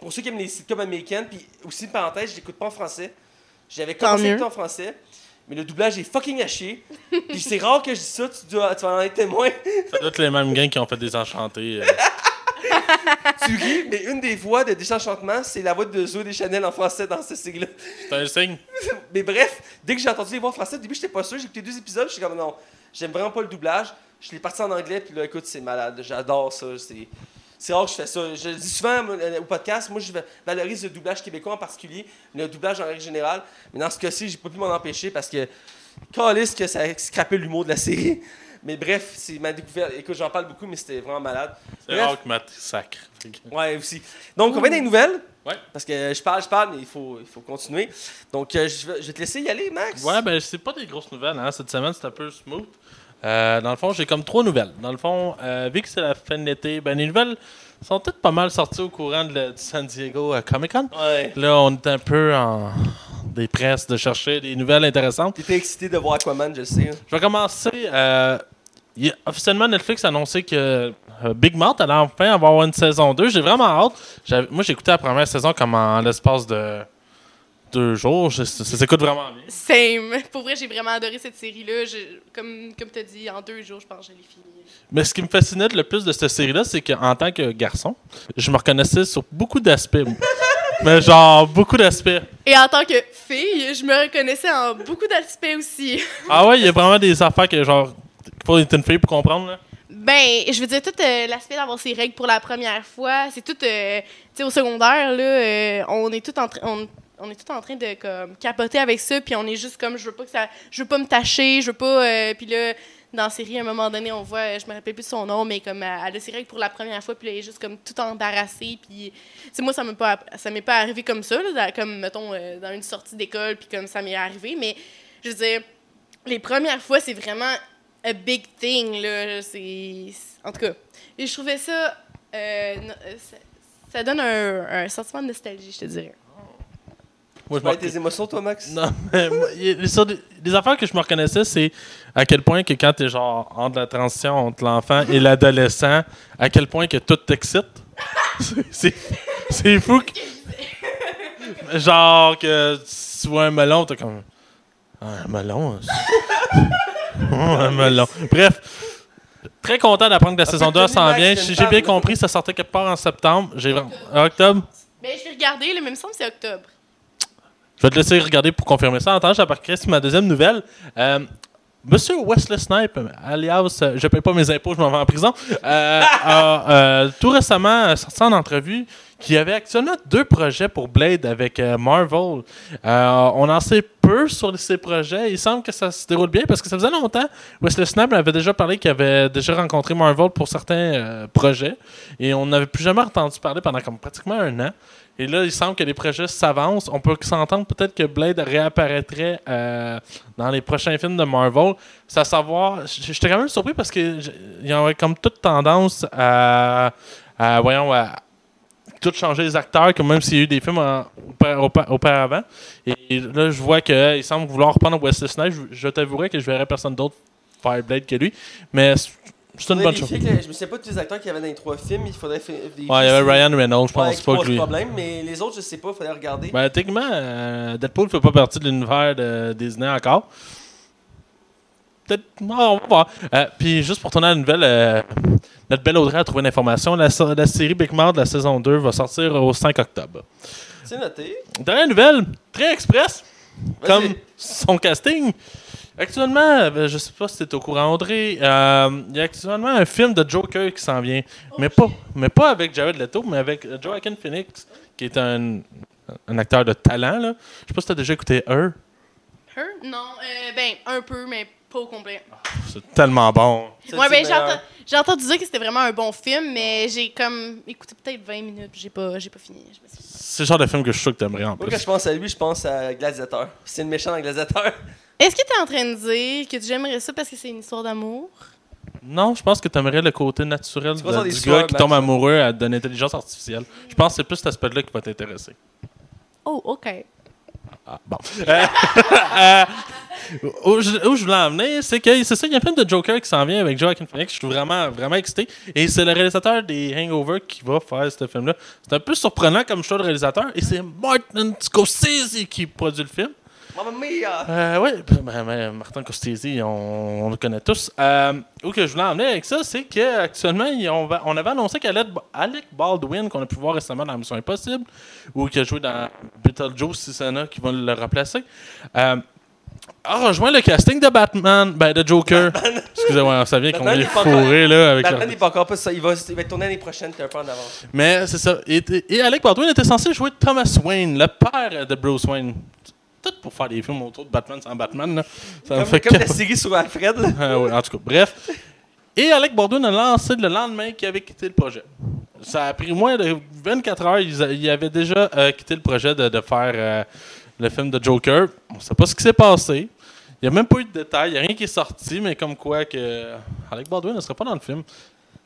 Pour ceux qui aiment les sitcoms américaines, puis aussi une parenthèse, je l'écoute pas en français. J'avais commencé à en français, mais le doublage est fucking à chier. puis c'est rare que je dis ça, tu, dois, tu vas en être témoin. Ça doit être les mêmes gains qui ont fait des enchantés. euh. tu ris, mais une des voix de Désenchantement, c'est la voix de Zoé Deschanel en français dans cette série-là. C'est un signe. Mais bref, dès que j'ai entendu les voix en français, au début, j'étais pas sûr. J'ai écouté deux épisodes, j'étais comme non, j'aime vraiment pas le doublage. Je l'ai parti en anglais, puis là, écoute, c'est malade. J'adore ça. C'est. C'est rare que je fais ça. Je le dis souvent euh, au podcast, moi je valorise le doublage québécois en particulier, le doublage en règle générale. Mais dans ce cas-ci, j'ai pas pu m'en empêcher parce que calisse que ça a scrappé l'humour de la série. Mais bref, c'est ma découverte. Écoute, j'en parle beaucoup, mais c'était vraiment malade. C'est rare que Matt sacre. Ouais, aussi. Donc, on va des nouvelles. Ouais. Parce que je parle, je parle, mais il faut, il faut continuer. Donc, euh, je, vais, te laisser y aller, Max. Ouais, ben c'est pas des grosses nouvelles. Hein. Cette semaine, c'est un peu smooth. Euh, dans le fond, j'ai comme trois nouvelles. Dans le fond, euh, vu que c'est la fin de l'été, ben les nouvelles sont toutes pas mal sorties au courant de la- San Diego Comic Con. Ouais. Là, on est un peu en des presses de chercher des nouvelles intéressantes. T'étais excité de voir Aquaman, je sais. hein. Je vais commencer. euh, il officiellement, Netflix a annoncé que euh, Big Mouth allait enfin avoir une saison 2. J'ai vraiment hâte. Moi, j'ai écouté la première saison comme en l'espace de deux jours. Je- ça ça s'écoute vraiment bien. Same. Pour vrai, j'ai vraiment adoré cette série-là. Comme, comme tu as dit, en deux jours, je pense que je l'ai fini. Mais ce qui me fascinait le plus de cette série-là, c'est qu'en tant que garçon, je me reconnaissais sur beaucoup d'aspects. Mais genre, beaucoup d'aspects. Et en tant que fille, je me reconnaissais en beaucoup d'aspects aussi. Ah ouais, il y a vraiment des affaires que genre, faut être une fille pour comprendre. Là? Ben, je veux dire, tout euh, l'aspect d'avoir ses règles pour la première fois, c'est tout, euh, tu sais, au secondaire, là, euh, on est tout en train... On, est tout en train de comme capoter avec ça puis on est juste comme je veux pas que ça je veux pas me tâcher je veux pas puis là dans la série à un moment donné on voit je me rappelle plus son nom mais comme elle, a ses règles pour la première fois puis elle est juste comme tout embarrassée puis tu moi ça m'est pas m'est pas arrivé comme ça comme mettons dans une sortie d'école puis comme ça m'est arrivé mais je veux dire les premières fois c'est vraiment a big thing là c'est en tout cas et je trouvais ça euh, euh, ça, ça donne un, un sentiment de nostalgie je te dirais Moi, je de tes émotions, toi, Max? Non, mais moi, sur des- affaires que je me reconnaissais, c'est à quel point que quand t'es genre entre la transition entre l'enfant et l'adolescent, à quel point que tout t'excite? C'est- fou. que- genre que tu vois un melon, t'es comme. Ah, un melon. melon. Bref. Très content d'apprendre que la Un saison peu 2 Tony s'en vient. J'ai bien compris, ça sortait quelque part en septembre. J'ai vraiment- Octobre? Ben, je vais regarder, le même semble que c'est octobre. Je vais te laisser regarder pour confirmer ça. En temps, j'apporterai ma deuxième nouvelle. Euh, Monsieur Wesley Snipe, alias euh, Je paye pas mes impôts, je m'en vais en prison, euh, a euh, tout récemment sorti en entrevue qu'il y avait actuellement deux projets pour Blade avec euh, Marvel. Euh, on en sait peu sur ces projets. Il semble que ça se déroule bien parce que ça faisait longtemps. Wesley Snipes avait déjà parlé qu'il avait déjà rencontré Marvel pour certains euh, projets et on n'avait plus jamais entendu parler pendant comme pratiquement un an. Et là, il semble que les projets s'avancent. On peut s'entendre peut-être que Blade réapparaîtrait dans les prochains films de Marvel. C'est à savoir, j'étais quand même surpris parce que j- il y aurait comme toute tendance à, à, voyons, à tout changer les acteurs, comme même s'il y a eu des films en- auparavant. Et là, je vois qu'il semble vouloir reprendre Wesley Snipes. Je, je t'avouerais que je verrais personne d'autre faire Blade que lui. Mais c'est une bonne chose. que- je me souviens pas de tous les acteurs qu'il y avait dans les trois films. Il faudrait faire. vérifier Ouais, il y avait Ryan Reynolds, je Ouais, pense qui pas que lui. problème, mais les autres, je sais pas, il faudrait regarder. Ben, techniquement, euh, Deadpool ne fait pas partie de l'univers de Disney encore. Peut-être. non, on va voir. Euh, Puis, juste pour tourner à la nouvelle, euh, notre belle Audrey a trouvé une information. La, série Big Mouth de la saison 2 va sortir au 5 octobre. C'est noté. Dernière nouvelle, très express, comme son casting. Actuellement, euh, je sais pas si tu es au courant, Audrey, euh, il y a actuellement un film de Joker qui s'en vient. Mais pas, mais pas avec Jared Leto, mais avec Joaquin Phoenix, qui est un, un acteur de talent. Là. Je sais pas si tu as déjà écouté Her. Her? Non, euh, ben, un peu, mais pas au complet. C'est tellement bon. Ouais, ben, j'ai entendu dire que c'était vraiment un bon film, mais j'ai comme écouté peut-être 20 minutes, j'ai pas, j'ai pas fini. C'est le genre de film que je suis sûr que t'aimerais en Moi, plus. quand je pense à lui, je pense à Gladiateur. C'est le méchant dans Gladiateur. Est-ce que tu es en train de dire que tu aimerais ça parce que c'est une histoire d'amour? Non, je pense que t'aimerais le côté naturel Tu de- du gars qui tombe amoureux à- de l'intelligence artificielle. Je pense que c'est plus cet aspect-là qui va t'intéresser. Oh, OK. Ah, bon. Euh, euh, où, je, voulais en venir, c'est que c'est ça, il y a film de Joker qui s'en vient avec Joaquin Phoenix. Je suis vraiment, vraiment excité. Et c'est le réalisateur des Hangover qui va faire ce film-là. C'est un peu surprenant comme choix de réalisateur. Et c'est Martin Scorsese qui produit le film. Mamma mia! Euh, oui, ben, ben, Martin Scorsese, on, on le connaît tous. Euh, où que je voulais en venir avec ça, c'est qu'actuellement, on, va- on avait annoncé qu'Alec Alec Baldwin, qu'on a pu voir récemment dans Mission Impossible, ou qui a joué dans Beetlejuice, si c'est là qui va le remplacer, euh, a rejoint le casting de Batman, ben de Joker. Excusez-moi, ça vient qu'on est fourré là avec Batman leur- n'est pas encore pas ça. Il va, il va être tourné l'année prochaine, t'es un peu en avance. Mais c'est ça. Et, et Alec Baldwin était censé jouer Thomas Wayne, le père de Bruce Wayne. Tout pour faire des films autour de Batman sans Batman. Là. Ça me Comme, fait comme la série sur Alfred. là. Ah ouais, en tout cas, bref. Et Alec Baldwin a lancé le lendemain qu'il avait quitté le projet. Ça a pris moins de 24 heures. Il avait déjà euh, quitté le projet de, de faire euh, le film de Joker. On ne sait pas ce qui s'est passé. Il n'y a même pas eu de détails. Il n'y a rien qui est sorti, mais comme quoi que Alec Baldwin ne serait pas dans le film.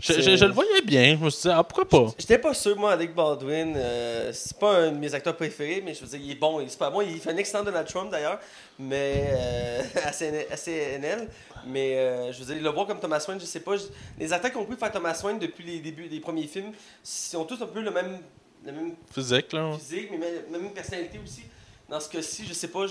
Je, C'est- je- je le voyais bien. Je me suis dit, ah, pourquoi pas? J'étais pas sûr, moi, Alec Baldwin. euh, c'est pas un de mes acteurs préférés, mais je veux dire, il est bon, il est super bon. Il fait un excellent Donald Trump, d'ailleurs, mais euh, à CN- à CNL. Mais euh, je veux dire, le voir comme Thomas Wayne, je sais pas. je- les acteurs qui ont pu faire Thomas Wayne depuis les débuts des premiers films, ils ont tous un peu le même, le même Physique, là. physique, mais même, même personnalité aussi. dans ce cas-ci, je sais pas.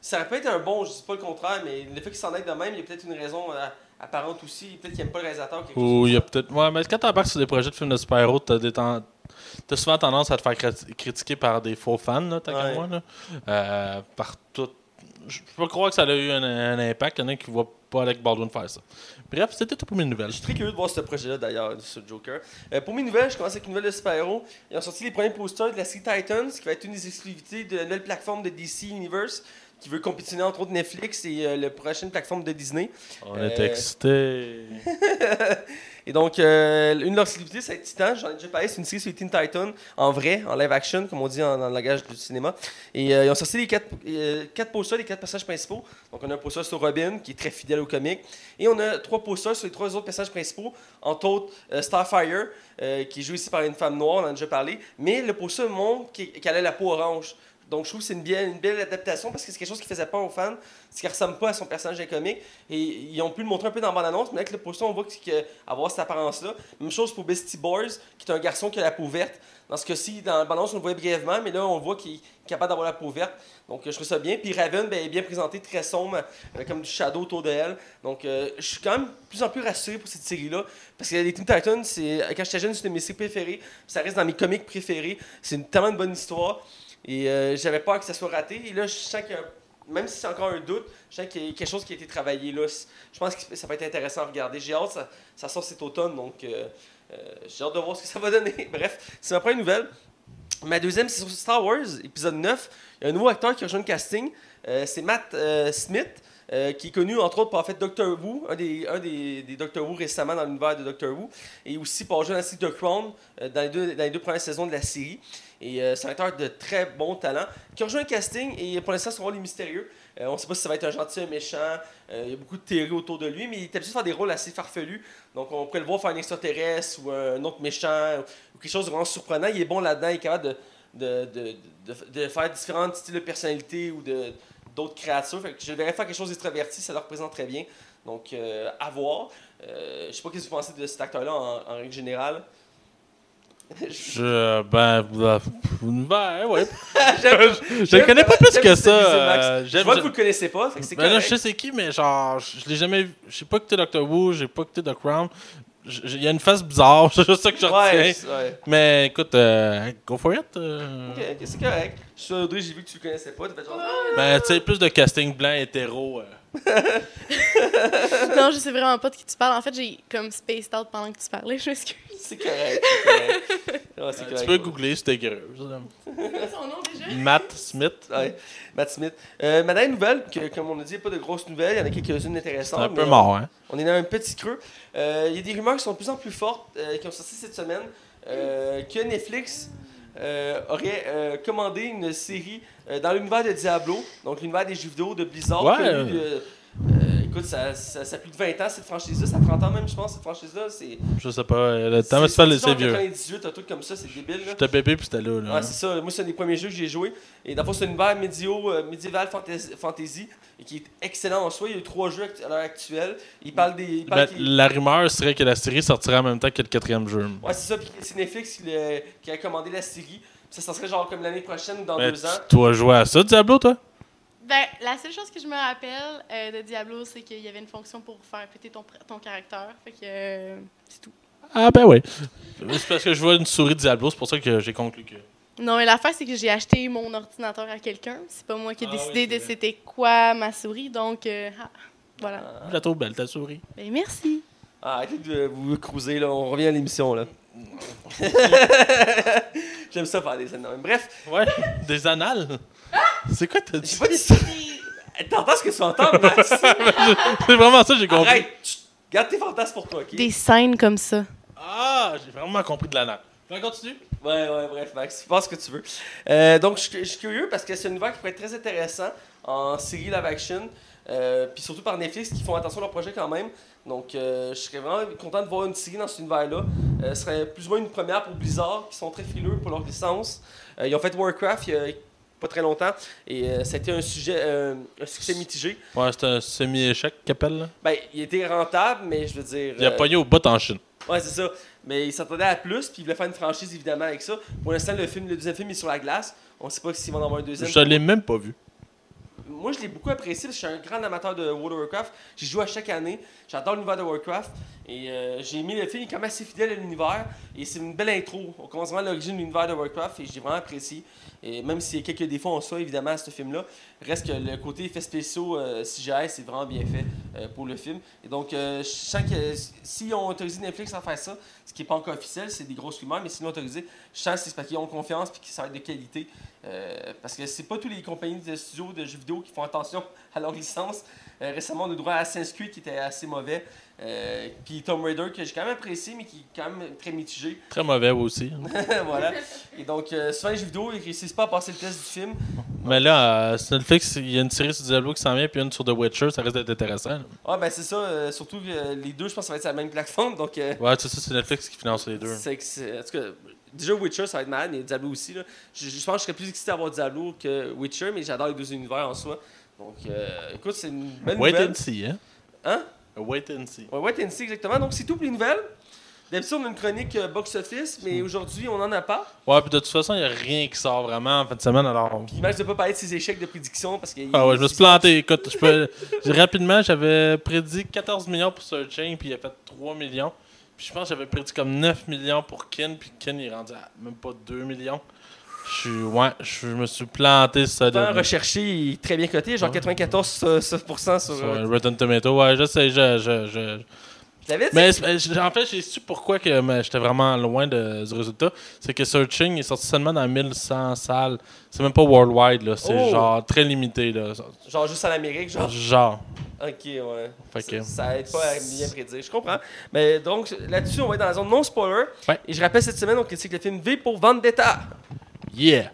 Ça aurait pu être un bon, je dis pas le contraire, mais le fait qu'il s'en aille de même, il y a peut-être une raison euh, apparente aussi. Peut-être qu'il aime pas le réalisateur. ou il y a peut-être. Ouais, mais quand t'embarques sur des projets de films de super-héros, t'as des t'as souvent tendance à te faire criti- critiquer par des faux fans, qu'à Ouais. moi. Là. Euh, par tout. Je peux croire que ça a eu un, un impact. Il y en a qui voient pas Alec Baldwin faire ça. Bref, c'était tout pour mes nouvelles. Je suis très curieux de voir ce projet-là d'ailleurs, ce Joker. Euh, pour mes nouvelles, je commence avec une nouvelle de super-héros. Ils ont sorti les premiers posters de la série Titans, qui va être une des exclusivités de la nouvelle plateforme de DC Universe, qui veut compétitionner entre autres Netflix et euh, la prochaine plateforme de Disney. On Euh, est excités. Et donc, euh, une de leurs exclusivités, c'est Titan. J'en ai déjà parlé, c'est une série sur les Teen Titans, en vrai, en live action, comme on dit en- dans le langage du cinéma. Et euh, ils ont sorti les quatre, quatre posters des quatre personnages principaux. Donc, on a un poster sur Robin, qui est très fidèle au comic. Et on a trois posters sur les trois autres personnages principaux, entre autres Starfire, qui est joué ici par une femme noire, on en a déjà parlé. Mais le poster montre qu'elle a la peau orange. Donc, je trouve que c'est une, belle adaptation parce que c'est quelque chose qui faisait peur aux fans, c'est qu'elle ressemble pas à son personnage des comics. Et ils ont pu le montrer un peu dans la bande-annonce, mais avec le poster, on voit qu'il y a avoir cette apparence-là. Même chose pour Bestie Boys, qui est un garçon qui a la peau verte. Dans ce cas-ci, dans la bande-annonce, on le voyait brièvement, mais là, on voit qu'il est capable d'avoir la peau verte. Donc, euh, je trouve ça bien. Puis Raven ben, est bien présenté, très sombre, avec comme du shadow autour de elle. Donc, euh, je suis quand même plus en plus rassuré pour cette série-là. Parce que les Teen Titans, quand j'étais jeune, c'était mes séries préférées. Ça reste dans mes comics préférés. C'est une tellement une bonne histoire. Et euh, j'avais peur que ça soit raté. Et là, je sens que, même si c'est encore un doute, je sens qu'il y a quelque chose qui a été travaillé là. Je pense que ça peut être intéressant à regarder. J'ai hâte, ça, sort cet automne, donc euh, euh, j'ai hâte de voir ce que ça va donner. Bref, c'est ma première nouvelle. Ma deuxième, c'est sur Star Wars, épisode 9. Il y a un nouveau acteur qui a rejoint le casting. C'est Matt Smith, qui est connu entre autres pour avoir fait Doctor Who, un des, un des, des Doctor Who récemment dans l'univers de Doctor Who, et aussi pour joué dans la série The Crown dans, les deux, dans les deux premières saisons de la série. Et euh, c'est un acteur de très bon talent qui a rejoint le casting et pour l'instant son rôle est mystérieux. Euh, on ne sait pas si ça va être un gentil, un méchant. Euh, il y a beaucoup de théories autour de lui, mais il est habitué à faire des rôles assez farfelus. Donc on pourrait le voir faire un extraterrestre ou un autre méchant ou quelque chose de vraiment surprenant. Il est bon là-dedans, il est capable de, de, de, de, de faire différents styles de personnalité ou de d'autres créatures. Fait que je verrais faire quelque chose d'extraverti, ça leur représente très bien. Donc euh, à voir. Euh, je sais pas ce que vous pensez de cet acteur-là en règle générale. Je. Ben. Ben, ouais. Je le connais pas plus que ça. Euh, Je vois que vous le connaissez pas, fait que Ben là, je sais c'est qui, mais genre, je je l'ai jamais vu. J'ai pas écouté Doctor Who, j'ai pas écouté The Crown. Il y a une face bizarre, c'est juste ça que je retiens. Ouais, c'est- ouais. Mais écoute, euh, go for it. euh. Ok, c'est correct. Je suis Audrey, j'ai vu que tu le connaissais pas. Fait genre. Ben, tu sais, plus de casting blanc hétéro. Euh. non, je sais vraiment pas de qui tu parles. En fait, j'ai comme spaced out pendant que tu parlais. Je m'excuse. C'est correct. c'est Tu correct. peux googler curieuse. C'est son nom déjà? Matt Smith. Ouais, Matt Smith. Euh, ma dernière nouvelle, que, comme on a dit, il n'y a pas de grosses nouvelles. Il y en a quelques-unes C'est intéressantes. un peu mais mort, hein. On est dans un petit creux. Euh, Il y a des rumeurs qui sont de plus en plus fortes, euh, qui ont sorti cette semaine, euh, que Netflix euh, aurait euh, commandé une série euh, dans l'univers de Diablo, donc l'univers des jeux vidéo de Blizzard. Ouais. connu de- euh, écoute, ça, ça, ça a plus de 20 ans cette franchise-là, ça a 30 ans même, je pense, cette franchise-là. C'est Je sais pas, euh, le temps, c'est c'est c'est en vieux. 98, un truc comme ça, c'est débile. J'étais bébé puis c'était là. là. Ouais, c'est ça. Moi, c'est un des premiers jeux que j'ai joué. Et fond, c'est un univers médio, euh, médiéval fantasy, et qui est excellent en soi. Il y a eu trois jeux à l'heure actuelle. Il parle des. Il parle Ben, la rumeur serait que la série sortirait en même temps que le quatrième jeu. Ouais, c'est ça. Puis c'est Netflix qui a commandé la série. Ça, ça serait genre comme l'année prochaine ou dans Ben, deux tu ans. dois jouer à ça, Diablo, toi? Ben, la seule chose que je me rappelle euh, de Diablo, c'est qu'il y avait une fonction pour faire péter ton, ton caractère. Fait que euh, c'est tout. Ah ben oui. C'est parce que je vois une souris Diablo, c'est pour ça que j'ai conclu que... Non, mais l'affaire, c'est que j'ai acheté mon ordinateur à quelqu'un. C'est pas moi qui ai Ah décidé oui, de c'était quoi ma souris. Donc, euh, ah, voilà. Je la trouve belle, ta souris. Ben, merci. Ah, arrêtez de vous cruiser, là. On revient à l'émission, là. J'aime ça faire des même. Bref, Ouais, des annales. C'est quoi t'as dit? j'ai pas dit ça. T'entends ce que tu entends, Max? C'est vraiment ça que j'ai compris. Arrête! Chut! Garde tes fantasmes pour toi, ok? Des scènes comme ça. Ah, j'ai vraiment compris de l'anal. On continue? Ouais, ouais, bref, Max, fais ce que tu veux. Euh, donc, je suis- je suis curieux parce que c'est un univers qui pourrait être très intéressant en série live action, euh, puis surtout par Netflix qui font attention à leur projet quand même. Donc, euh, je serais vraiment content de voir une série dans cet univers-là. Euh, ce serait plus ou moins une première pour Blizzard, qui sont très frileux pour leur licence. Euh, ils ont fait Warcraft il y a pas très longtemps et ça a été un sujet, un succès mitigé. Ouais, c'est un semi-échec qu'appelle, là? Ben, il était rentable, mais je veux dire. Il a pogné au bout en Chine. Ouais, c'est ça. Mais il s'attendait à plus, puis il voulait faire une franchise évidemment avec ça. Pour l'instant, le film, le deuxième film est sur la glace. On sait pas s'ils vont en avoir un deuxième. Je l'ai même pas vu. Moi, je l'ai beaucoup apprécié parce que je suis un grand amateur de World of Warcraft. J'y joue à chaque année. J'adore l'univers de Warcraft. Et euh, j'ai mis le film, même assez fidèle à l'univers. Et c'est une belle intro. On commence vraiment à l'origine de l'univers de Warcraft et j'ai vraiment apprécié. Et même s'il y a quelques défauts en soi, évidemment, à ce film-là, reste que le côté effets spéciaux euh, CGI, c'est vraiment bien fait euh, pour le film. Et donc, euh, je sens que si on autorisé Netflix à faire ça, ce qui n'est pas encore officiel, c'est des grosses rumeurs, mais si l'ont autorisé, je sens que c'est parce qu'ils ont confiance et que ça être de qualité. Parce que c'est pas toutes les compagnies de studios de jeux vidéo qui font attention à leur licence. Récemment, a droit à Assassin's Creed qui était assez mauvais. Euh, puis Tomb Raider que j'ai quand même apprécié, mais qui est quand même très mitigé. Très mauvais aussi. voilà. Et donc, euh, souvent les jeux vidéo, ils réussissent pas à passer le test du film. Mais là, euh, sur Netflix, il y a une série sur Diablo qui s'en vient, puis une sur The Witcher, ça risque d'être intéressant. là. Ah, ben c'est ça. euh, surtout euh, les deux, je pense que ça va être sur la même plateforme. Donc, euh, Ouais, c'est ça, c'est Netflix qui finance les deux. c'est que c'est- en tout cas, déjà Witcher, ça va être malade, mais Diablo aussi. Là. Je, je pense que je serais plus excité d'avoir Diablo que Witcher, mais j'adore les deux univers en soi. Donc, écoute, c'est une bonne Wait nouvelle. and see, hein? Hein? Wait and see. Ouais, Wait and see, exactement. Donc, c'est tout pour les nouvelles. D'habitude, on a une chronique euh, box-office, mais aujourd'hui, on n'en a pas. Ouais, puis de toute façon, il n'y a rien qui sort vraiment en fin de semaine, alors. Puis, Max ne pas parler de ses échecs de prédiction parce que. Ah ouais, je me suis planté. Écoute, je peux... rapidement, j'avais prédit 14 millions pour Searching, puis il a fait 3 millions. Puis je pense que j'avais prédit comme 9 millions pour Ken, puis Ken il est rendu à même pas 2 millions. Je. Ouais, je me suis planté sur ça. Temps recherché, il est très bien coté, genre Ouais. 94% sur. Sur euh, Rotten Tomato, ouais, je sais, je, je, je, Je l'avais dit? Mais en fait, j'ai su pourquoi que j'étais vraiment loin de, du résultat. C'est que Searching est sorti seulement dans 1100 salles. C'est même pas worldwide, là. C'est Oh! genre très limité, là. Genre juste en Amérique, genre? Genre. Ok, ouais. Ça, ça aide pas à bien prédire. Je comprends. Mais donc, là-dessus, on va être dans la zone non-spoiler. Ouais. Et je rappelle, cette semaine, on critique le film V pour Vendetta. Yeah!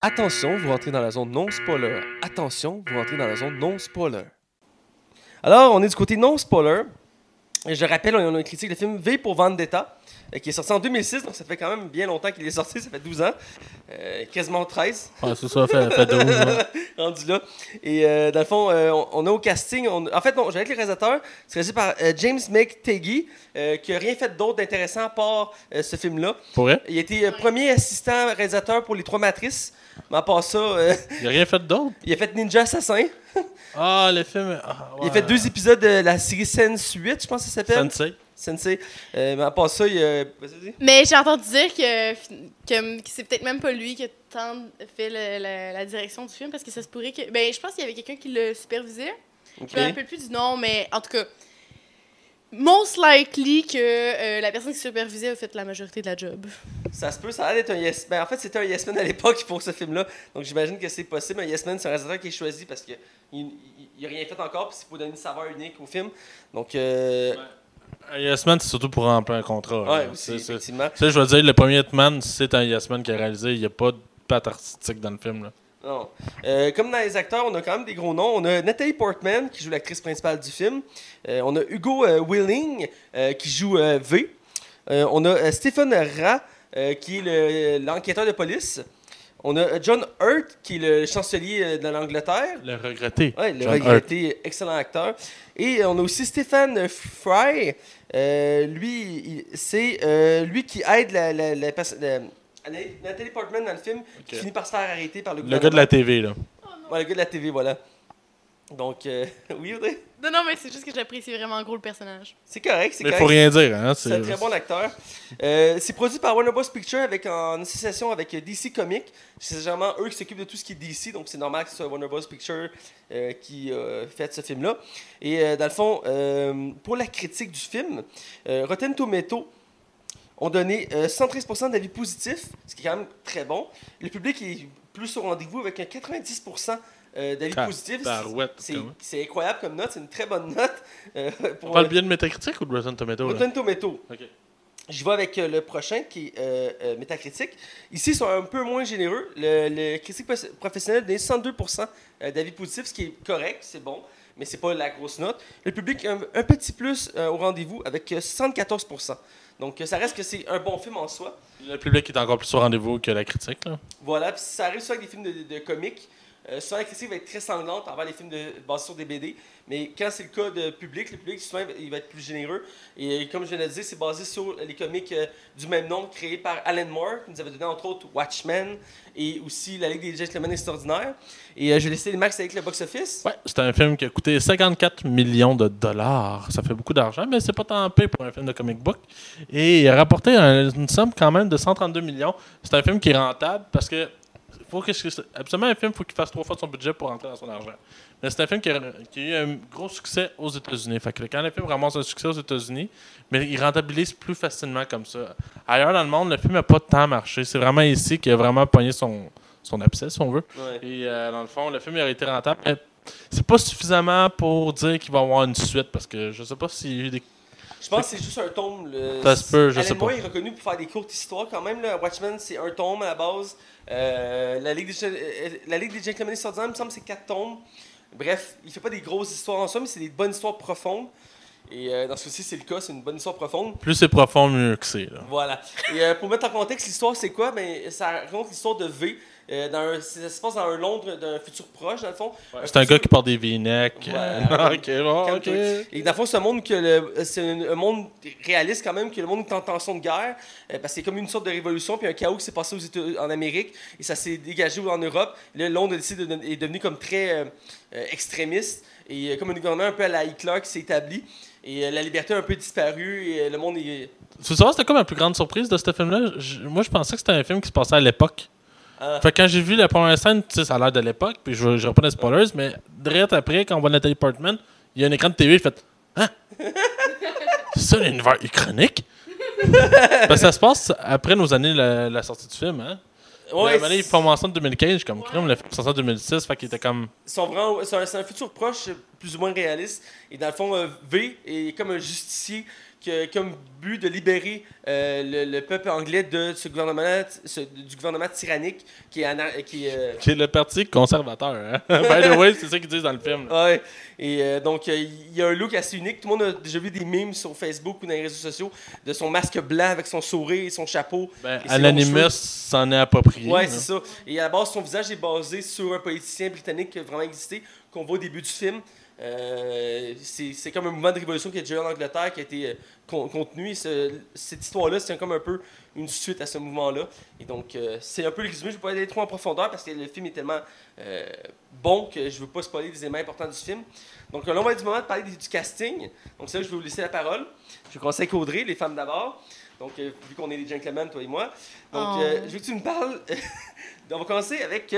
Attention, vous rentrez dans la zone non-spoiler. Attention, vous rentrez dans la zone non-spoiler. Alors, on est du côté non-spoiler. Je rappelle, on a une critique le film V pour Vendetta, qui est sorti en 2006, donc ça fait quand même bien longtemps qu'il est sorti, ça fait 12 ans. Euh, quasiment 13. Ouais, c'est ça, fait, fait 12. ouais. rendu là. Et euh, dans le fond, euh, on, on a au casting. on- en fait, non, j'avais le réalisateur. C'est réalisé par James McTaggy, qui a rien fait d'autre d'intéressant à part ce film-là. Pour vrai? Il a été premier assistant réalisateur pour les trois matrices. Mais à part ça, euh, Il a rien fait d'autre? il a fait Ninja Assassin. Ah, le film. ah, Il a fait deux épisodes de la série Sense 8, je pense que ça s'appelle. Sensei. Sensei. Euh, mais à part ça, il a. Vas-y. Mais j'ai entendu dire que, que, que c'est peut-être même pas lui qui a tant fait le- la, la direction du film parce que ça se pourrait que. Ben, je pense qu'il y avait quelqu'un qui le supervisait. Ok. Je me rappelle plus du nom, mais en tout cas, most likely que euh, la personne qui supervisait a fait la majorité de la job. Ça se peut, ça a l'air d'être un Yes Ben, en fait, c'était un Yes Man à l'époque pour ce film-là. Donc, j'imagine que c'est possible. Un Yes Man, c'est un réalisateur qui est choisi parce qu'il n'a rien fait encore, puis c'est pour donner une saveur unique au film. Donc, euh, Un Yes Man, c'est surtout pour remplir un contrat. ouais, là. aussi, C'est- c'est- effectivement. Tu sais, je veux dire, le premier Hitman, c'est un Yes Man qui a réalisé. Il n'y a pas de patte artistique dans le film. Là. Non. Euh, comme dans les acteurs, on a quand même des gros noms. On a Natalie Portman qui joue l'actrice principale du film. Euh, on a Hugo euh, Willing euh, qui joue euh, V. Euh, on a euh, Stephen Ra euh, qui est le- l'enquêteur de police. On a John Hurt qui est le chancelier euh, de l'Angleterre. Le regretté. Ouais, le John regretté, excellent acteur. Et on a aussi Stéphane Fry. Euh, lui, c'est euh, lui qui aide la, la, la perso- la- Nathalie Portman dans le film, qui finit par se faire arrêter par le Le gars de la TV, là. Ouais, le gars de la TV, voilà. Donc, euh, oui, Audrey, Non, non, mais c'est juste que j'apprécie vraiment gros le personnage. c'est correct, c'est Mais correct. faut rien dire, hein. C'est un très bon acteur. Euh, c'est produit par Warner Bros. Pictures avec, en association avec DC Comics. C'est généralement eux qui s'occupent de tout ce qui est DC, donc c'est normal que ce soit Warner Bros. Pictures euh, qui euh, fait ce film-là. Et euh, dans le fond, euh, pour la critique du film, euh, Rotten Tomato ont donné euh, 113% d'avis positifs, ce qui est quand même très bon. Le public est plus au rendez-vous avec un 90% euh, d'avis positifs. Barouette, C'est incroyable comme note, c'est une très bonne note. euh, On pour parle bien de Metacritic ou de Rotten Tomato? Rotten Tomato. Ok. Je vais avec euh, le prochain qui est euh, euh, Metacritic. Ici, ils sont un peu moins généreux. Le, le critique professionnel donne 102% euh, d'avis positifs, ce qui est correct, c'est bon, mais c'est pas la grosse note. Le public, un, un petit plus euh, au rendez-vous avec euh, 74%. Donc, euh, ça reste que c'est un bon film en soi. Le public est encore plus au rendez-vous que la critique, là. Voilà, puis ça arrive souvent avec des films de, de, de comiques. Euh, souvent critique va être très sanglante envers les films basés sur des BD, mais quand c'est le cas de public, le public souvent il va être plus généreux. Et euh, comme je viens de le dire, c'est basé sur les comics euh, du même nom créés par Alan Moore, qui nous avait donné entre autres Watchmen et aussi La Ligue des Gentlemen Extraordinaires. Et euh, je vais laisser Max avec le box-office. Ouais, c'est un film qui a coûté 54 millions de dollars. Ça fait beaucoup d'argent, mais c'est pas tant peu pour un film de comic book. Et il a rapporté un- une somme quand même de 132 millions. C'est un film qui est rentable parce que que absolument un film faut qu'il fasse trois fois son budget pour rentrer dans son argent. Mais c'est un film qui a, qui a eu un gros succès aux États-Unis. Fait que quand le film ramasse un succès aux États-Unis, mais il rentabilise plus facilement comme ça. Ailleurs dans le monde, le film n'a pas tant marché. C'est vraiment ici qu'il a vraiment pogné son, son abcès, si on veut. Ouais. Et euh, dans le fond, le film il aurait été rentable. C'est pas suffisamment pour dire qu'il va y avoir une suite parce que je sais pas s'il y a eu des. Je pense que c'est juste un tome. Le... Ça se peut, je Alan sais Moore pas. est reconnu pour faire des courtes histoires quand même. Là. Watchmen, c'est un tome à la base. Euh, la, Ligue des, euh, la Ligue des Gentlemen Extraordinaires, il me semble que c'est quatre tomes. Bref, il fait pas des grosses histoires en soi, mais c'est des bonnes histoires profondes. Et euh, dans ce cas-ci, c'est le cas, c'est une bonne histoire profonde. Plus c'est profond, mieux que c'est. là. Voilà. Et euh, pour mettre en contexte, l'histoire, c'est quoi? Ben, ça raconte l'histoire de V. euh, dans un- ça se passe dans un Londres d'un futur proche, dans le fond. C'est un gars qui porte des V-necks. Bon. Et dans le fond, c'est un monde que le- c'est un, un monde réaliste quand même, que le monde est en tension de guerre, euh, parce que c'est comme une sorte de révolution, puis un chaos qui s'est passé aux États, en Amérique, et ça s'est dégagé en Europe. Là, Londres décide de, est devenu comme très euh, extrémiste, et comme un gouvernement un peu à la Hitler qui s'est établi, et euh, la liberté a un peu disparu, et euh, le monde est... Tu veux savoir, c'était comme la plus grande surprise de ce film-là? Je- Moi, je pensais que c'était un film qui se passait à l'époque. Ah. Fait que quand j'ai vu la première scène, tu sais, ça a l'air de l'époque, puis je je pas de spoilers, mais direct après, quand on voit Nathalie Portman, il y a un écran de TV, je fais Hein? C'est ça l'univers chronique? Parce que ça se passe après nos années, la, la sortie du film, hein? Ouais, Ouais, il commence en 2015, je comme crime, le film est sorti en 2006, fait qu'il était comme. c'est un, un futur proche, plus ou moins réaliste. Et dans le fond, euh, V est comme un justicier qui a comme but de libérer euh, le, le peuple anglais de ce gouvernement, ce- du gouvernement tyrannique qui est, qui euh, qui est le parti conservateur, hein? By the way, c'est ça qu'ils disent dans le film. là. Ouais. Et euh, donc, il y a un look assez unique. Tout le monde a déjà vu des memes sur Facebook ou dans les réseaux sociaux de son masque blanc avec son sourire et son chapeau. Ben, Anonymous s'en est approprié. Ouais, c'est ça. Et à la base, son visage est basé sur un politicien britannique qui a vraiment existé, qu'on voit au début du film. Euh, c'est comme un mouvement de révolution qui a déjà eu en Angleterre, qui a été euh, con- contenu. Et ce- cette histoire-là, c'est comme un peu une suite à ce mouvement-là. Et donc, euh, c'est un peu le résumé. Je ne vais pas aller trop en profondeur parce que le film est tellement euh, bon que je ne veux pas spoiler des éléments importants du film. Donc, là, on va du moment de parler du, casting. Donc, c'est là que je vais vous laisser la parole. Je commencer avec Audrey, les femmes d'abord. Donc, vu qu'on est des gentlemen, toi et moi. Donc, Oh. je veux que tu me parles. on va commencer avec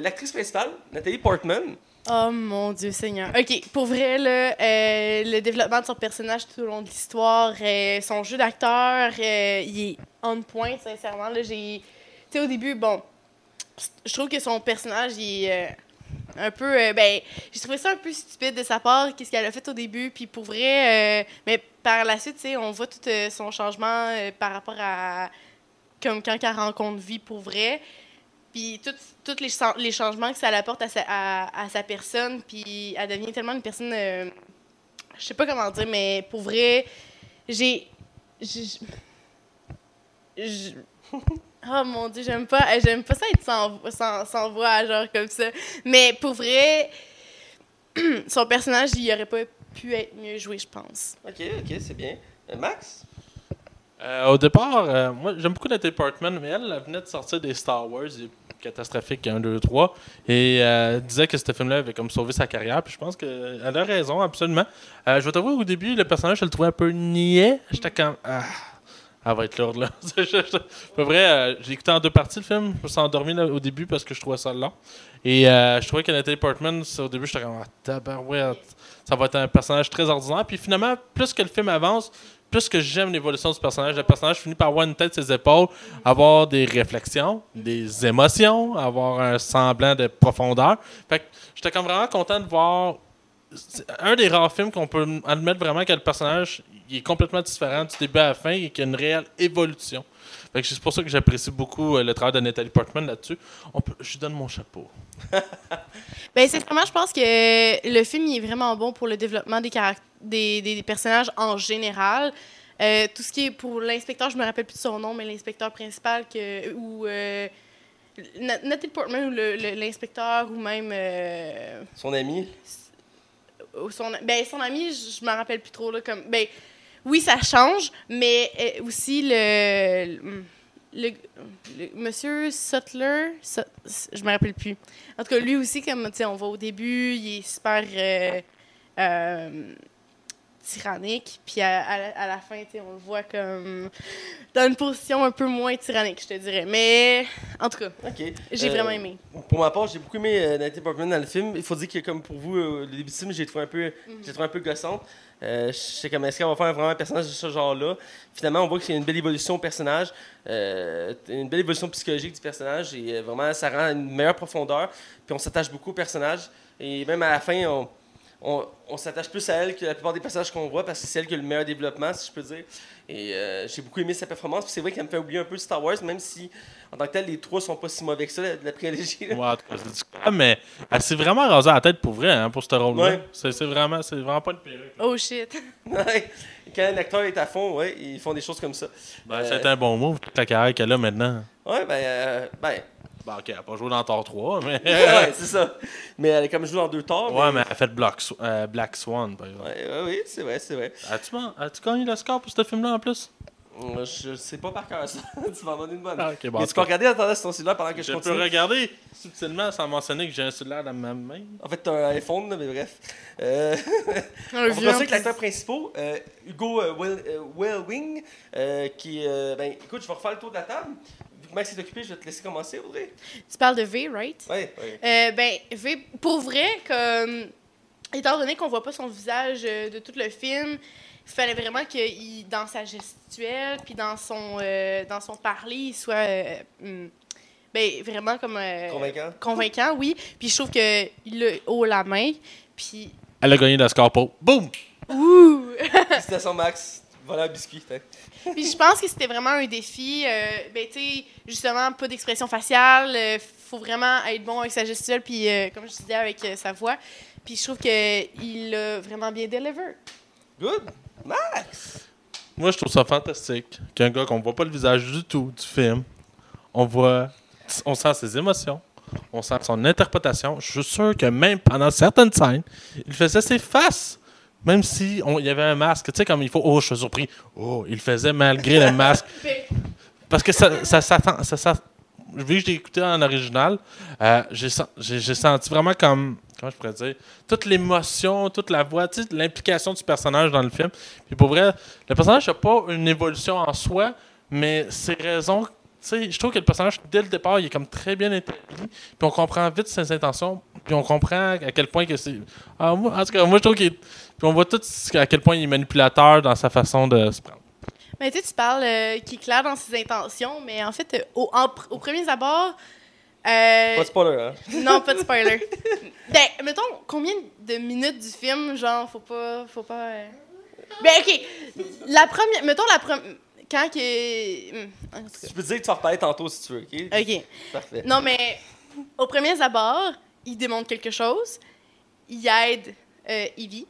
l'actrice principale, Nathalie Portman. Oh mon Dieu Seigneur. Ok, pour vrai, euh, le développement de son personnage tout au long de l'histoire, euh, son jeu d'acteur, euh, il est on point, sincèrement. J'ai. Tu sais, au début, bon, je trouve que son personnage, il est. un peu. ben, j'ai trouvé ça un peu stupide de sa part, qu'est-ce qu'elle a fait au début. Puis pour vrai, mais par la suite, on voit tout son changement par rapport à. Comme quand elle rencontre vie pour vrai. Puis tous les, les changements que ça apporte à sa, à, à sa personne. Puis elle devient tellement une personne. euh, je sais pas comment dire, mais pour vrai, j'ai. Oh mon dieu, j'aime pas, j'aime pas ça être sans, sans, sans voix, genre comme ça. Mais pour vrai, son personnage, il aurait pas pu être mieux joué, je pense. Ok, ok, c'est bien. Euh, Max? Euh, au départ, euh, moi j'aime beaucoup Nathalie Portman, mais elle, elle venait de sortir des Star Wars, des catastrophiques 1, 2, 3, et euh, disait que ce film-là avait comme sauvé sa carrière, puis je pense qu'elle a raison, absolument. Euh, je vais t'avouer, au début, le personnage, je le trouvais un peu niais. J'étais comme. Ah, elle va être lourde, là. Pour vrai, euh, j'ai écouté en deux parties le film. Je me suis endormi là, au début parce que je trouvais ça long. Et euh, je trouvais que Nathalie Portman, au début, j'étais comme, ah, tabarouette, ça va être un personnage très ordinaire. Puis finalement, plus que le film avance, plus que j'aime l'évolution du personnage, le personnage finit par avoir une tête sur ses épaules, avoir des réflexions, des émotions, avoir un semblant de profondeur. Fait que j'étais comme vraiment content de voir. c'est un des rares films qu'on peut admettre vraiment que le personnage il est complètement différent du début à la fin et qu'il y a une réelle évolution. Fait c'est pour ça que j'apprécie beaucoup euh, le travail de Nathalie Portman là-dessus. Je lui donne mon chapeau. Ben, sincèrement, je pense que le film il est vraiment bon pour le développement des, caract- des, des- des personnages en général. Euh, tout ce qui est pour l'inspecteur, je me rappelle plus de son nom, mais l'inspecteur principal que, ou euh, Na- Nathalie Portman ou l'inspecteur ou même euh, Son ami? ou son, ben, son ami, je me rappelle plus trop. Là, comme, ben, oui, ça change, mais euh, aussi le, le, le- Monsieur Sutler, Sut- je me rappelle plus. En tout cas, lui aussi, comme tu sais, on voit au début, il est super euh, euh, tyrannique, puis à, à la- à la fin, on le voit comme dans une position un peu moins tyrannique, je te dirais. Mais en tout cas, Ok. j'ai Euh, vraiment aimé. Pour ma part, j'ai beaucoup aimé euh, Nathalie Portman dans le film. Il faut dire que, comme pour vous, euh, le début du film, j'ai trouvé un peu, j'ai trouvé un peu gossante. Euh, je sais comme est-ce qu'on va faire vraiment un personnage de ce genre-là? Finalement, on voit qu'il y a une belle évolution au personnage, euh, une belle évolution psychologique du personnage et euh, vraiment, ça rend une meilleure profondeur. Puis on s'attache beaucoup au personnage et même à la fin, on, on, on s'attache plus à elle que la plupart des personnages qu'on voit parce que c'est elle qui a le meilleur développement, si je peux dire. Et euh, j'ai beaucoup aimé sa performance. Puis c'est vrai qu'elle me fait oublier un peu Star Wars, même si en tant que tel, les trois sont pas si mauvais que ça, la, la prélogie. Ouais, en tout cas, c'est discutable, mais elle s'est vraiment rasée la tête pour vrai hein, pour ce rôle-là. Ouais. C'est c'est vraiment, c'est vraiment pas une perruque. Oh shit. Ouais. Quand un acteur est à fond, ouais, ils font des choses comme ça. Ben, Euh, C'est un bon move, toute la carrière qu'elle a maintenant. Ouais, ben, euh, ben, Ben, ok, elle n'a pas joué dans Thor 3, mais. ouais, c'est ça. Mais elle a comme joué dans deux torts. Ouais, mais elle a fait Black, Sw- euh, Black Swan, par exemple. Ouais, ouais, oui, c'est vrai, c'est vrai. As-tu man- as-tu gagné le score pour ce film-là en plus? Euh, Je sais pas par cœur ça. tu m'en donnes une bonne. Ah, ok, bon. Tu peux regarder sur ton cellulaire pendant que je, je peux continue. regarder subtilement sans mentionner que j'ai un cellulaire dans ma main. En fait, t'as un iPhone, là, mais bref. Euh, Un on va plus. l'acteur principal, euh, Hugo euh, Wel- euh, Wellwing, euh, qui, euh, ben, écoute, je vais refaire le tour de la table. Max est occupé, je vais te laisser commencer, Audrey. Tu parles de V, right? Ouais, ouais. Euh, ben, V, pour vrai, comme. Étant donné qu'on voit pas son visage euh, de tout le film, il fallait vraiment que il, dans sa gestuelle, puis dans son, euh, dans son parler, il soit. euh, hum, ben, vraiment comme. euh, Convaincant. Convaincant, oui. Puis je trouve qu'il a haut la main. Puis. Elle a gagné le score pour. Boum! Ouh! Citation Max. Voilà un biscuit. Puis je pense que c'était vraiment un défi. euh, ben, tu sais, justement, pas d'expression faciale. euh, faut vraiment être bon avec sa gestuelle, puis euh, comme je disais, avec euh, sa voix. Puis je trouve qu'il l'a vraiment bien deliver. Good. Max. Moi, je trouve ça fantastique qu'un gars qu'on voit pas le visage du tout du film, on voit, on sent ses émotions, on sent son interprétation. Je suis sûr que même pendant certaines scènes, il faisait ses faces. Même si on- il y avait un masque, tu sais, comme il faut. Oh, je suis surpris. Oh, il faisait malgré le masque. Parce que ça, ça, s'attend- ça, ça- vu que je l'ai écouté en original, euh, j'ai sen- j'ai j'ai senti vraiment comme, comment je pourrais dire, toute l'émotion, toute la voix, l'implication du personnage dans le film. Puis pour vrai, le personnage n'a pas une évolution en soi, mais ses raisons, tu sais, je trouve que le personnage, dès le départ, il est comme très bien établi, puis on comprend vite ses intentions, puis on comprend à quel point que c'est... Ah, moi, en tout cas, moi, je trouve qu'il. Puis on voit tout à quel point il est manipulateur dans sa façon de se prendre. Mais tu sais, tu parles euh, qui est clair dans ses intentions, mais en fait, euh, au, en au premier abord. euh, Pas de spoiler, hein? non, pas de spoiler. ben, mettons, combien de minutes du film, genre, faut pas. Faut pas euh, Ben, ok. La première. Mettons la première. Quand que. hum, cas. Je peux te dire que tu vas reparler tantôt si tu veux, ok? Ok. Parfait. Non, mais au premier abord, il démontre quelque chose. Il aide euh, Evie.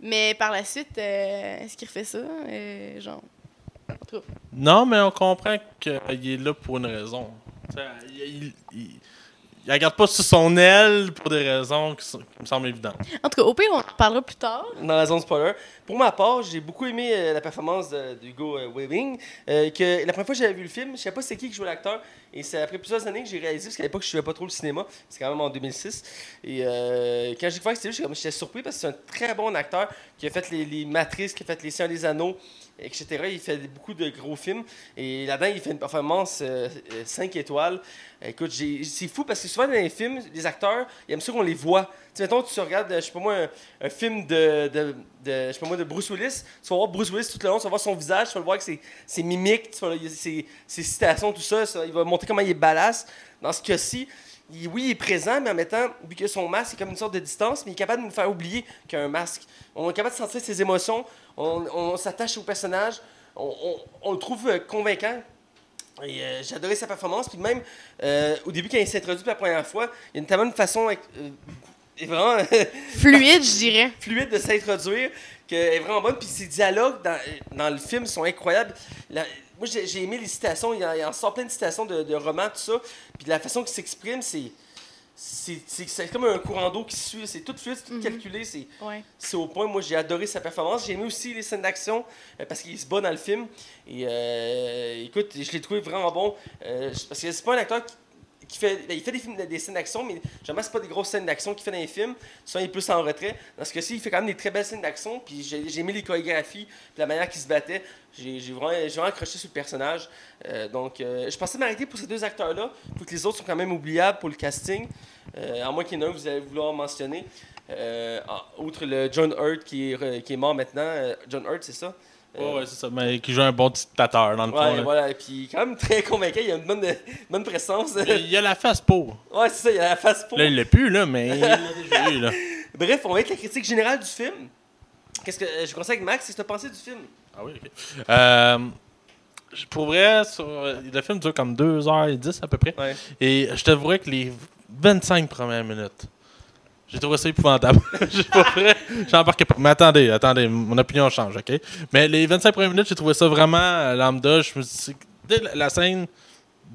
Mais par la suite, euh, est-ce qu'il refait ça? Euh, genre? Non, mais on comprend qu'il est là pour une raison. Il, il regarde pas sur son aile pour des raisons qui, sont- qui me semblent évidentes. En tout cas, au pire, on en parlera plus tard. dans la zone spoiler. Pour ma part, j'ai beaucoup aimé euh, la performance de- d'Hugo euh, Weaving. euh, que la première fois que j'avais vu le film, je savais pas c'est qui qui jouait l'acteur. Et c'est après plusieurs années que j'ai réalisé, parce qu'à l'époque, je suivais pas trop le cinéma. C'est quand même en 2006. Et euh, quand j'ai découvert que c'était lui, j'étais surpris parce que c'est un très bon acteur qui a fait les, les Matrices, qui a fait Les Seigneurs des Anneaux, etc. Il fait beaucoup de gros films. Et là-dedans, il fait une performance 5 étoiles. Écoute, c'est fou parce que souvent dans les films, les acteurs, ils aiment ça qu'on les voit. Tu sais, mettons, tu regardes, je sais pas moi, un, film de, je sais pas moi, de Bruce Willis, tu vas voir Bruce Willis tout le long, tu vas voir son visage, tu vas le voir avec ses, ses mimiques, tu vas, ses, ses citations, tout ça, ça, il va montrer comment il est badass. Dans ce cas-ci, il- oui, il est présent, mais en mettant, vu que son masque est comme une sorte de distance, mais il est capable de nous faire oublier qu'il y a un masque. On est capable de sentir ses émotions, on, on s'attache au personnage, on, on- on le trouve euh, convaincant. Et euh, j'ai adoré sa performance. Puis même, euh, au début, quand il s'est introduit pour la première fois, il y a une tellement une façon euh, est vraiment Fluide, je dirais. fluide de s'introduire qu'elle est vraiment bonne. Puis ses dialogues dans, dans le film sont incroyables. La- moi, j'ai aimé les citations. Il en, il en sort plein de citations de, de romans, tout ça. Puis la façon qu'il s'exprime, c'est. C'est comme un courant d'eau qui suit. C'est tout fluide, tout Mhm. calculé. C'est Ouais. c'est au point. Moi, j'ai adoré sa performance. J'ai aimé aussi les scènes d'action euh, parce qu'il se bat dans le film. Et euh, écoute, je l'ai trouvé vraiment bon. Euh, parce que c'est pas un acteur qui, ben, il fait des, films, des scènes d'action, mais jamais c'est pas des grosses scènes d'action qu'il fait dans les films. Souvent, il est plus en retrait. Dans ce cas-ci, il fait quand même des très belles scènes d'action. Puis j'ai aimé les chorégraphies, la manière qu'il se battait. J'ai vraiment, accroché sur le personnage. Euh, donc, euh, je pensais m'arrêter pour ces deux acteurs-là. Faut que les autres sont quand même oubliables pour le casting. Euh, à moins qu'il y en ait un que vous allez vouloir mentionner. Euh, outre le John Hurt qui est, mort maintenant. John Hurt, c'est ça? Euh, Ouais, ouais, c'est ça. Mais qui joue un bon dictateur, dans le fond. Ouais, là. voilà. Et puis, quand même très convaincant. Il a une bonne, bonne présence. Mais Il y a la face pour. ouais, c'est ça. Il a la face pour. Là, il l'a plus, là, mais il l'a déjà eu, là. Bref, on va être la critique générale du film. Qu'est-ce que euh, je conseille avec Max, qu'est-ce que tu as pensé du film? Ah oui, ok. Euh, je- pour vrai, sur- le film dure comme 2h10 à peu près. Ouais. Et je t'avouerais que les 25 premières minutes, j'ai trouvé ça épouvantable. J'ai pas vrai, j'embarquais pas. Mais attendez, attendez, mon opinion change, ok? Mais les 25 premières minutes, j'ai trouvé ça vraiment euh, lambda. Je me suis dès la- la scène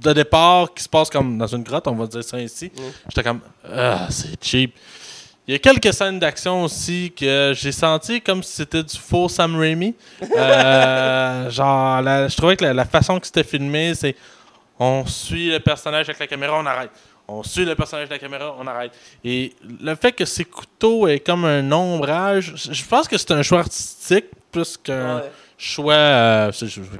de départ qui se passe comme dans une grotte, on va dire ça ici, Mm. j'étais comme, ah, c'est cheap. Il y a quelques scènes d'action aussi que j'ai senti comme si c'était du faux Sam Raimi. Euh, genre, la- je trouvais que la, la façon que c'était filmé, c'est on suit le personnage avec la caméra, on arrête. On suit le personnage avec la caméra, on arrête. Et le fait que ces couteaux est comme un ombrage, je pense que c'est un choix artistique plus qu'un Ouais. choix. euh,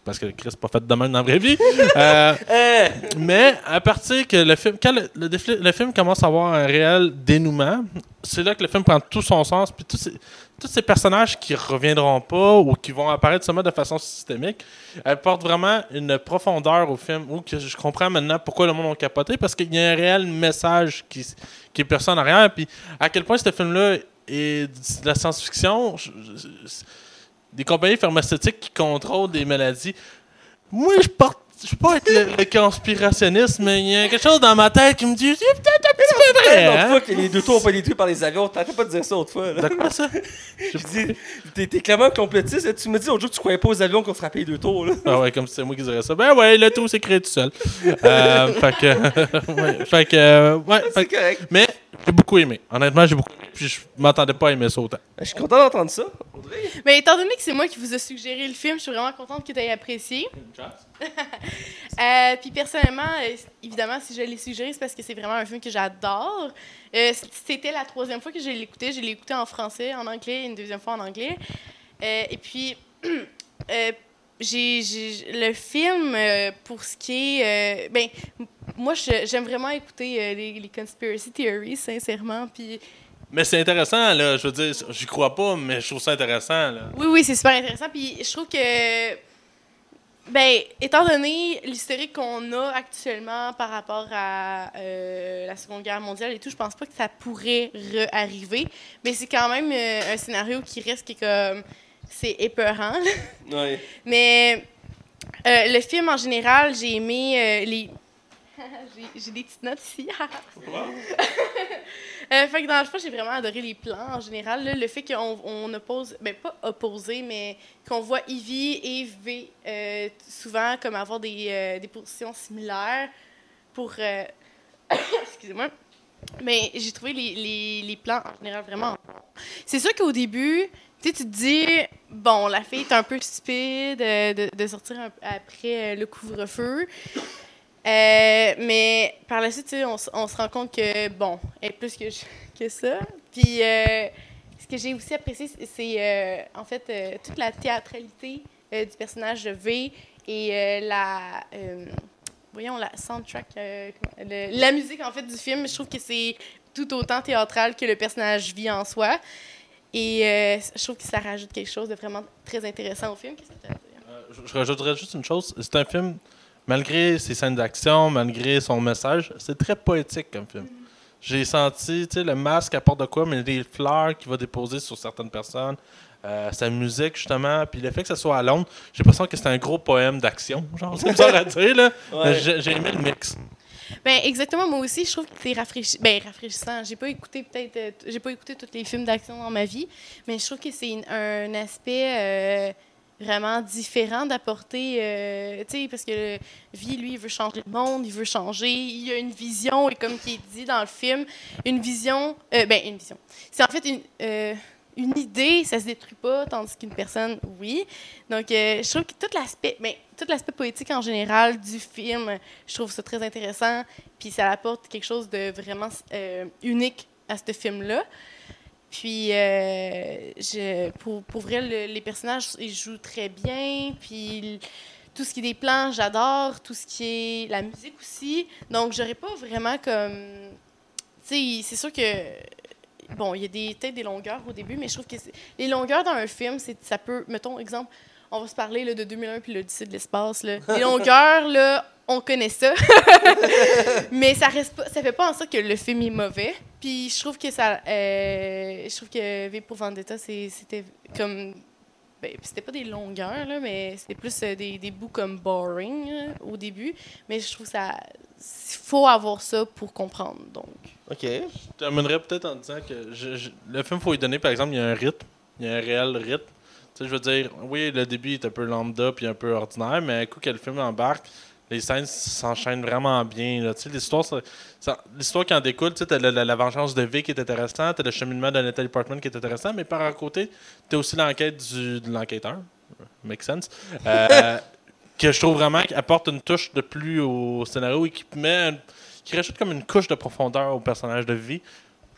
parce que Chris n'est pas fait de même dans la vraie vie. Euh, Euh, mais à partir que le film, quand le, le défli- le film commence à avoir un réel dénouement, c'est là que le film prend tout son sens. Puis ces, tous ces personnages qui reviendront pas ou qui vont apparaître seulement de façon systémique, apportent vraiment une profondeur au film où que je comprends maintenant pourquoi le monde a capoté parce qu'il y a un réel message qui, qui est perçu en arrière. Puis à quel point ce film-là est de la science-fiction. des compagnies pharmaceutiques qui contrôlent des maladies. Moi, je porte. Je suis pas être le, le conspirationniste, mais il y a quelque chose dans ma tête qui me dit c'est peut-être peu vrai. l'autre hein? fois que les deux tours ont pas détruits par les avions, t'arrêtais pas de dire ça l'autre fois. là. De quoi ça? Je dis, t'es, t'es clairement un complotiste. là. Tu me dis l'autre jour que tu croyais pas aux avions qu'on frappait les deux tours. Là. Ah ouais, comme si c'est moi qui dirais ça. Ben ouais, le tout s'est créé tout seul. Euh, fait que. ouais, fait que. euh, fait C'est correct. mais j'ai beaucoup aimé. Honnêtement, j'ai beaucoup aimé. Puis je m'attendais pas à aimer ça autant. Je suis content d'entendre ça. Audrey. Mais étant donné que c'est moi qui vous ai suggéré le film, je suis vraiment contente que tu aies apprécié. Euh, puis personnellement, euh, évidemment, si je l'ai suggéré, c'est parce que c'est vraiment un film que j'adore. Euh, C'était la troisième fois que je écouté. Je l'ai écouté en français, en anglais, une deuxième fois en anglais. Euh, et puis, j'ai le film, pour ce qui est... ben, moi, j'aime vraiment écouter les, les conspiracy theories, sincèrement. Puis Mais c'est intéressant, là. Je veux dire, j'y crois pas, mais je trouve ça intéressant, là. Oui, oui, c'est super intéressant. Puis je trouve que, ben, étant donné l'historique qu'on a actuellement par rapport à euh, la Seconde Guerre mondiale et tout, je pense pas que ça pourrait arriver. Mais c'est quand même euh, un scénario qui reste qui est comme. C'est épeurant. là. Ouais. Mais euh, le film en général, j'ai aimé les. J'ai- J'ai des petites notes ici. Euh, fait que dans le fond, j'ai vraiment adoré les plans en général. le fait qu'on on oppose, ben pas opposé, mais qu'on voit Ivy et V euh, souvent comme avoir des, euh, des positions similaires pour. Excusez-moi. Mais j'ai trouvé les, les, les plans en général vraiment. C'est sûr qu'au début, tu te dis, bon, la fille est un peu stupide de, sortir après le couvre-feu. Euh, mais par la suite, on, se rend compte que, bon, elle plus que, ça. Puis, euh, ce que j'ai aussi apprécié, c'est- euh, en fait toute la théâtralité du personnage de V et la. voyons, la soundtrack, la musique en fait du film. Je trouve que c'est tout autant théâtral que le personnage vit en soi. Et je trouve que ça rajoute quelque chose de vraiment très intéressant au film. Qu'est-ce que tu as à dire? Je, je rajouterais juste une chose. C'est un film, malgré ses scènes d'action, malgré son message, c'est très poétique comme film. J'ai senti, tu sais, le masque apporte de quoi, mais les fleurs qu'il va déposer sur certaines personnes, euh, sa musique, justement, puis le fait que ce soit à Londres, j'ai l'impression que c'est un gros poème d'action. Genre, c'est bizarre à dire, là. Ouais. J'ai j'ai aimé le mix. Ben exactement, moi aussi, je trouve que c'est rafraîchi... ben, rafraîchissant. J'ai pas écouté peut-être euh, j'ai pas écouté tous les films d'action dans ma vie, mais je trouve que c'est un aspect euh, vraiment différent d'apporter, euh, tu sais, parce que Vie, lui, il veut changer le monde, il veut changer, il a une vision, et comme qui est dit dans le film, une vision, euh, ben, une vision. C'est en fait une, euh, une idée, ça se détruit pas, tandis qu'une personne, oui. Donc, euh, je trouve que tout l'aspect, ben, tout l'aspect poétique en général du film, je trouve ça très intéressant, puis ça apporte quelque chose de vraiment unique à ce film-là. Puis, euh, je, pour, pour vrai, le- les personnages, ils jouent très bien. Puis, tout ce qui est des plans, j'adore. Tout ce qui est la musique aussi. Donc, j'aurais pas vraiment comme. Tu sais, c'est sûr que. Bon, il y a des- peut-être des longueurs au début, mais je trouve que les longueurs dans un film, c'est ça peut. Mettons, exemple, on va se parler là, de 2001 puis l'Odyssée de l'espace. Les longueurs, là, on connaît ça. mais ça reste ça fait pas en sorte que le film est mauvais. Puis je trouve que ça, euh, je trouve que V pour Vendetta, c'était comme, ben, c'était pas des longueurs là, mais c'était plus euh, des, bouts comme boring au début. Mais je trouve ça, faut avoir ça pour comprendre. Donc, OK. Je terminerais peut-être en disant que le film, faut lui donner, par exemple, il y a un rythme. Il y a un réel rythme. Tu sais, je veux dire, oui, le début est un peu lambda puis un peu ordinaire, mais un coup que le film embarque, les scènes s'enchaînent vraiment bien. Tu l'histoire, ça- ça- l'histoire qui en découle, tu t'as la, la- la vengeance de V qui est intéressante, t'as le cheminement de Nathalie Portman qui est intéressant, mais par un côté, t'as aussi l'enquête du, de l'enquêteur. Make sense. Euh, que je trouve vraiment qui apporte une touche de plus au scénario et qui met qui rajoute comme une couche de profondeur au personnage de vie.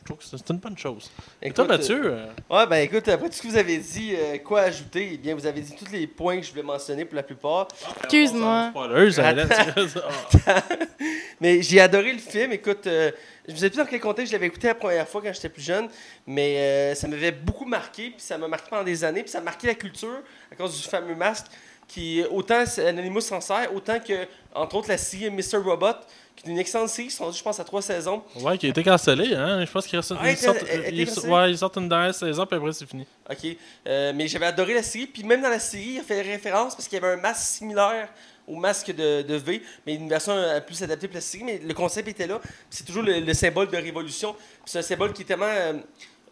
Je trouve que c'est une bonne chose. Et toi, Écoute, Mathieu, euh, Ouais, ben écoute, après tout ce que vous avez dit, euh, quoi ajouter? Eh bien, vous avez dit tous les points que je voulais mentionner pour la plupart. Excuse-moi. Spoilers, Hélène, tu- Ah. Mais j'ai adoré le film. Écoute, euh, je ne sais plus dans quel contexte je l'avais écouté la première fois quand j'étais plus jeune, mais euh, ça m'avait beaucoup marqué, puis ça m'a marqué pendant des années, puis ça a marqué la culture à cause du fameux masque qui, autant c'est- Anonymous s'en sert, autant que, entre autres, la série Mr. Robot, qui est une excellente série, ils sont je pense, à trois saisons. Ouais, qui a été cancellé, hein. Je pense qu'il reste. Ah, sortent, cancellée? ouais, ils une dernière saison, puis après, c'est fini. OK. Euh, mais j'avais adoré la série. Puis même dans la série, il a fait référence parce qu'il y avait un masque similaire au masque de, de V, mais une version euh, plus adaptée pour la série. Mais le concept était là. C'est toujours le, le symbole de révolution. C'est un symbole qui est tellement. euh,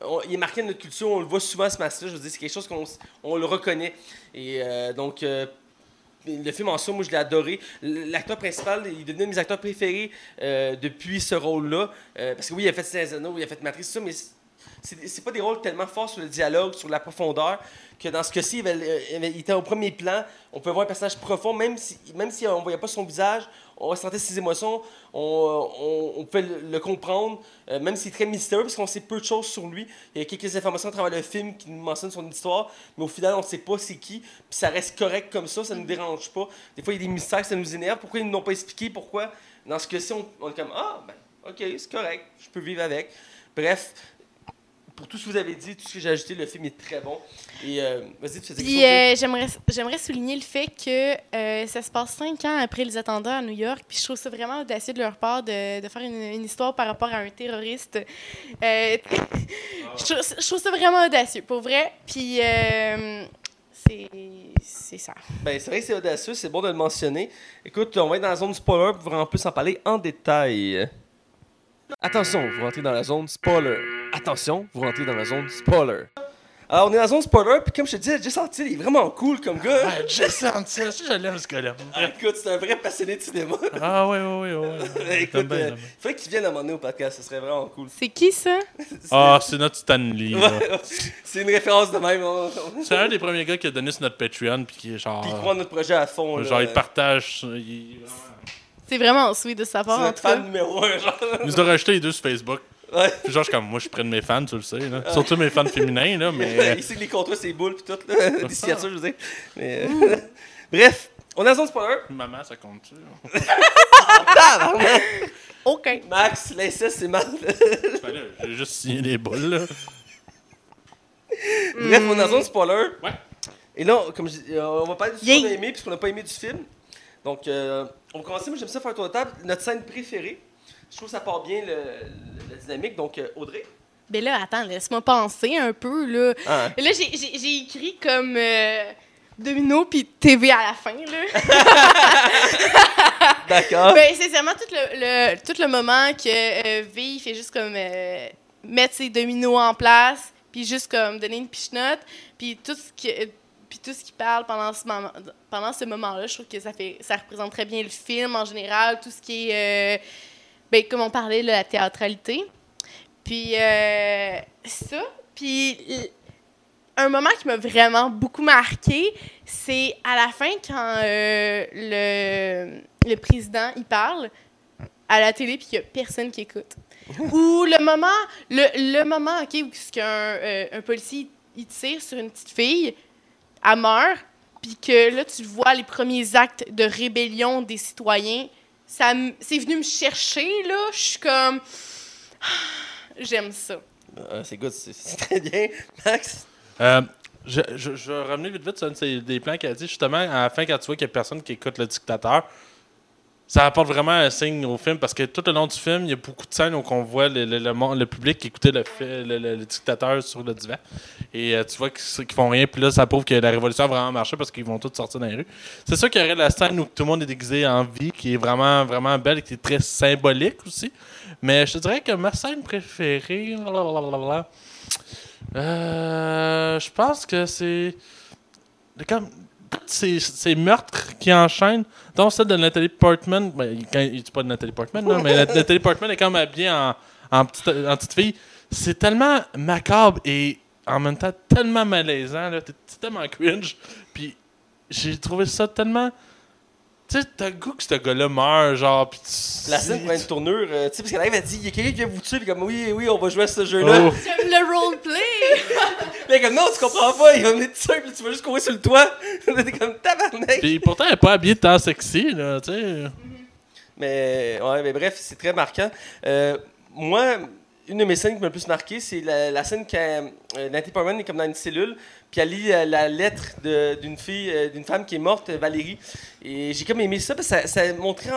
on- il est marqué dans notre culture, on le voit souvent ce masque-là. Je veux dire, c'est quelque chose qu'on on le reconnaît. Et euh, donc. euh, le film en soi, moi, je l'ai adoré. L'acteur principal, il est devenu un de mes acteurs préférés euh, depuis ce rôle-là. Euh, parce que oui, il a fait Anneaux, il a fait Matrice, ça, mais c'est pas des rôles tellement forts sur le dialogue, sur la profondeur, que dans ce cas-ci, il, il était au premier plan. On peut voir un personnage profond, même si, même si on voyait pas son visage, on ressentait ses émotions, on, on, on peut le, comprendre, euh, même s'il est très mystérieux, parce qu'on sait peu de choses sur lui. Il y a quelques informations à travers le film qui nous mentionnent son histoire, mais au final, on ne sait pas c'est qui, puis ça reste correct comme ça, ça ne nous dérange pas. Des fois, il y a des mystères, ça nous énerve. Pourquoi ils ne l'ont pas expliqué? Pourquoi? Dans ce cas-ci, on, on est comme Ah, ben, ok, c'est correct, je peux vivre avec. Bref, pour tout ce que vous avez dit, tout ce que j'ai ajouté, le film est très bon. Et euh, vas-y, tu faisais euh, j'aimerais j'aimerais souligner le fait que euh, ça se passe cinq ans après les attentats à New York. Puis je trouve ça vraiment audacieux de leur part de, de faire une, une histoire par rapport à un terroriste. Euh, je, trouve, je trouve ça vraiment audacieux, pour vrai. Puis c'est c'est ça. Ben, c'est vrai que c'est audacieux, c'est bon de le mentionner. Écoute, on va être dans la zone spoiler pour vraiment plus en parler en détail. Attention, vous rentrez dans la zone spoiler. Attention, vous rentrez dans la zone spoiler. Alors, on est dans la zone spoiler, puis comme je te disais, Jess Antil il est vraiment cool comme gars. Jason, ça, ça, je l'aime, ce gars-là. Ah, écoute, c'est un vrai passionné de cinéma. Ah, ouais, ouais, ouais. ouais. écoute, bien, euh, bien. faudrait qu'il vienne à donné au podcast, ce serait vraiment cool. C'est qui ça? Ah, c'est notre Stanley. Ouais, c'est une référence de même. on- C'est un des premiers gars qui a donné sur notre Patreon, puis qui est genre. Puis il croit notre projet à fond. là. genre, il partage. Il, C'est vraiment sweet de sa C'est part, notre fan numéro un, genre. il nous a rajouté les deux sur Facebook. Ouais. Puis genre, je suis comme moi, je de mes fans, tu le sais. Là. Surtout mes fans féminins, là, mais. il sait que les contrats, c'est boules, puis tout, là. Des signatures, je veux dire. Mais, euh, Bref, on est dans la zone spoiler. Maman, ça compte-tu? OK. Max, l'inceste, c'est mal. Ben j'ai juste signé les boules, là. Bref, on est dans la zone spoiler. Ouais. Et là, comme je dis, euh, on va parler de ce Yay. qu'on a aimé puis ce qu'on n'a pas aimé du film. Donc, euh, on va commencer. Moi, j'aime ça faire un tour de table. Notre scène préférée. Je trouve que ça part bien le, le- la dynamique. Donc, euh, Audrey? Ben là, attends, laisse-moi penser un peu, là. Ah, Là, j'ai- j'ai j'ai écrit comme euh, Domino puis TV à la fin, là. D'accord. ben, sincèrement, tout le, le- tout le moment que euh, V, il fait juste comme euh, mettre ses dominos en place, puis juste comme donner une pichenote, puis tout ce qui. euh, puis tout ce qu'il parle pendant ce moment, pendant ce moment-là, je trouve que ça fait, ça représente très bien le film en général, tout ce qui est, euh, ben, comme on parlait, là, la théâtralité. Puis euh, ça, puis un moment qui m'a vraiment beaucoup marqué, c'est à la fin quand euh, le, le président il parle à la télé puis qu'il n'y a personne qui écoute. Ou le moment, le, le moment, OK, où qu'un euh, un policier il tire sur une petite fille, elle meurt, puis que là tu vois les premiers actes de rébellion des citoyens, ça m- c'est venu me chercher là, je suis comme j'aime ça. Ah, c'est good, c'est très bien. Max? Euh, je, je, je vais revenir vite vite sur un des plans qu'elle a dit. Justement, à la fin, quand tu vois qu'il n'y a personne qui écoute le dictateur, ça apporte vraiment un signe au film parce que tout le long du film, il y a beaucoup de scènes où on voit le, le, le public écouter le, fait- le, le- dictateur sur le divan. Et euh, tu vois qu'ils qu'ils font rien. Puis là, ça prouve que la révolution a vraiment marché parce qu'ils vont tous sortir dans les rues. C'est sûr qu'il y aurait la scène où tout le monde est déguisé en vie qui est vraiment, vraiment belle et qui est très symbolique aussi. Mais je te dirais que ma scène préférée. euh, je pense que c'est. Tous ces, ces meurtres qui enchaînent, dont celle de Nathalie Portman. Ben, quand, il dit pas de Nathalie Portman, là, mais Nathalie Portman est comme habillée en, en, petite, en petite fille. C'est tellement macabre et en même temps tellement malaisant. là. T'es- tellement cringe. Puis j'ai trouvé ça tellement. Tu sais, t'as le goût que ce gars-là meurt, genre. Puis tu- La scène prend une tournure, euh, tu sais, parce qu'elle arrive, elle dit, il y a quelqu'un qui vient vous tuer, puis comme, oui, oui, on va jouer à ce jeu-là. Oh. J'aime le roleplay! Mais comme, non, tu comprends pas, il va venir te tuer, puis tu vas juste courir sur le toit. T'es comme, tabarnak. Puis pourtant, elle est pas habillée tant sexy, là, tu sais. Mais, ouais, mais bref, c'est très marquant. Euh, moi, une de mes scènes qui m'a le plus marqué, c'est la, scène quand euh, Nathalie Portman est comme dans une cellule, puis elle lit euh, la lettre d'une fille, euh, d'une femme qui est morte, Valérie. Et j'ai comme aimé ça, parce que ça, ça montrait.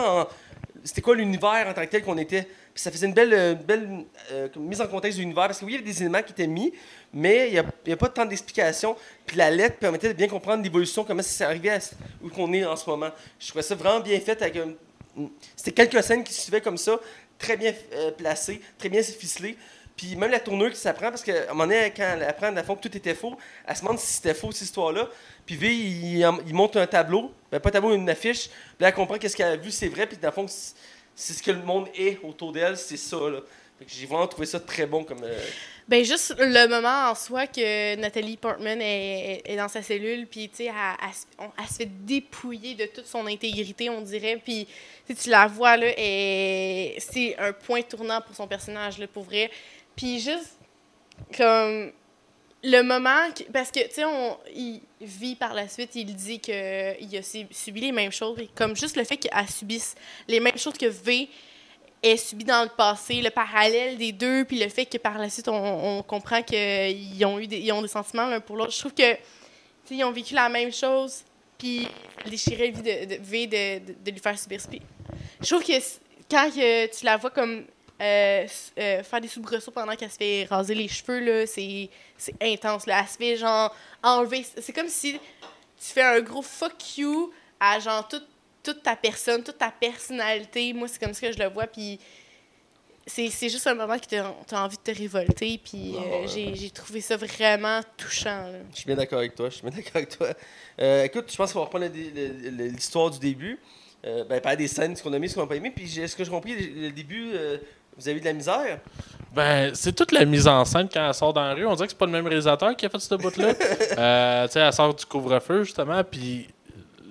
C'était quoi l'univers en tant que tel qu'on était. Puis ça faisait une belle, euh, belle mise en contexte de l'univers, parce que oui, il y avait des éléments qui étaient mis, mais il n'y a, pas tant d'explications. Puis la lettre permettait de bien comprendre l'évolution, comment ça s'est arrivé à où qu'on est en ce moment. Je trouvais ça vraiment bien fait avec c'était quelques scènes qui suivaient comme ça, très bien euh, placées, très bien ficelées. Puis même la tournure qui s'apprend, parce qu'à un moment donné, quand elle apprend à fond que tout était faux, elle se demande si c'était faux, cette histoire-là. Puis V, il, monte un tableau, ben, pas un tableau, une affiche. Puis là, elle comprend qu'est-ce qu'elle a vu, c'est vrai. Puis dans le fond, c'est ce que le monde est autour d'elle, c'est ça. Que j'ai vraiment trouvé ça très bon comme. euh, Ben juste le moment en soi que Nathalie Portman est, dans sa cellule, puis tu sais, elle, se- fait dépouiller de toute son intégrité, on dirait, puis tu la vois là, et c'est un point tournant pour son personnage là, pour vrai. Puis juste comme le moment, que- parce que tu sais, il vit par la suite, il dit qu'il a su- subi les mêmes choses, comme juste le fait qu'elle subisse les mêmes choses que V est subi dans le passé, le parallèle des deux, puis le fait que par la suite, on, comprend qu'ils ont eu des, ils ont des sentiments l'un pour l'autre. Je trouve que ils ont vécu la même chose, puis la vie de, de, lui faire subir ça. Je trouve que quand que tu la vois comme euh, euh, faire des soubresauts pendant qu'elle se fait raser les cheveux, c'est intense. Là. Elle se fait genre enlever. C'est comme si tu fais un gros fuck you à genre toute, toute ta personne, toute ta personnalité. Moi, c'est comme ça que je le vois. Puis c'est, c'est juste un moment qui t'a t'as envie de te révolter. Puis euh, Ah ouais. j'ai, j'ai trouvé ça vraiment touchant. là. Je suis bien d'accord avec toi. Je suis bien d'accord avec toi. Euh, écoute, je pense qu'on va reprendre l'histoire du début. Euh, ben, parler des scènes, ce qu'on a mis, ce qu'on n'a pas aimé. Puis, j'ai- ce que j'ai compris, le, début, euh, vous avez eu de la misère? Ben, c'est toute la mise en scène quand elle sort dans la rue. On dirait que c'est pas le même réalisateur qui a fait ce bout-là. euh, tu sais, elle sort du couvre-feu, justement, puis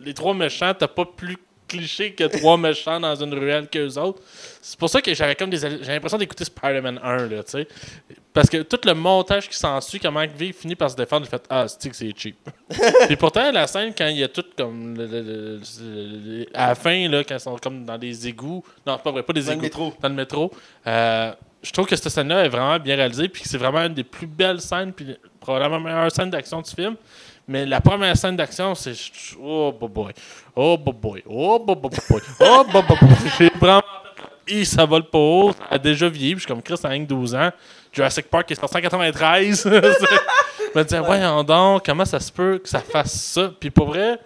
les trois méchants, t'as pas plus cliché que trois méchants dans une ruelle qu'eux autres. C'est pour ça que j'avais comme des... J'ai l'impression d'écouter Spider-Man 1, là, tu sais. Parce que tout le montage qui s'ensuit, comment V finit par se défendre, il fait « Ah, c'est que c'est cheap. » Et pourtant, la scène, quand il y a tout comme... le- le- le- le- à la fin, là, quand ils sont comme dans des égouts... Non, c'est pas vrai, pas des Dans le égouts métro. dans le métro. Euh, je trouve que cette scène-là est vraiment bien réalisée, puis que c'est vraiment une des plus belles scènes, puis probablement la meilleure scène d'action du film. Mais la première scène d'action, c'est oh boy boy, oh boy boy, oh boy boy boy, oh boy boy boy. J'ai vraiment et ça vole pas haut, ça a déjà vieilli, puis je suis comme Chris, ça a rien que 12 ans. Jurassic Park est sorti en 93. je me disais, voyons donc, comment ça se peut que ça fasse ça? Puis pour vrai,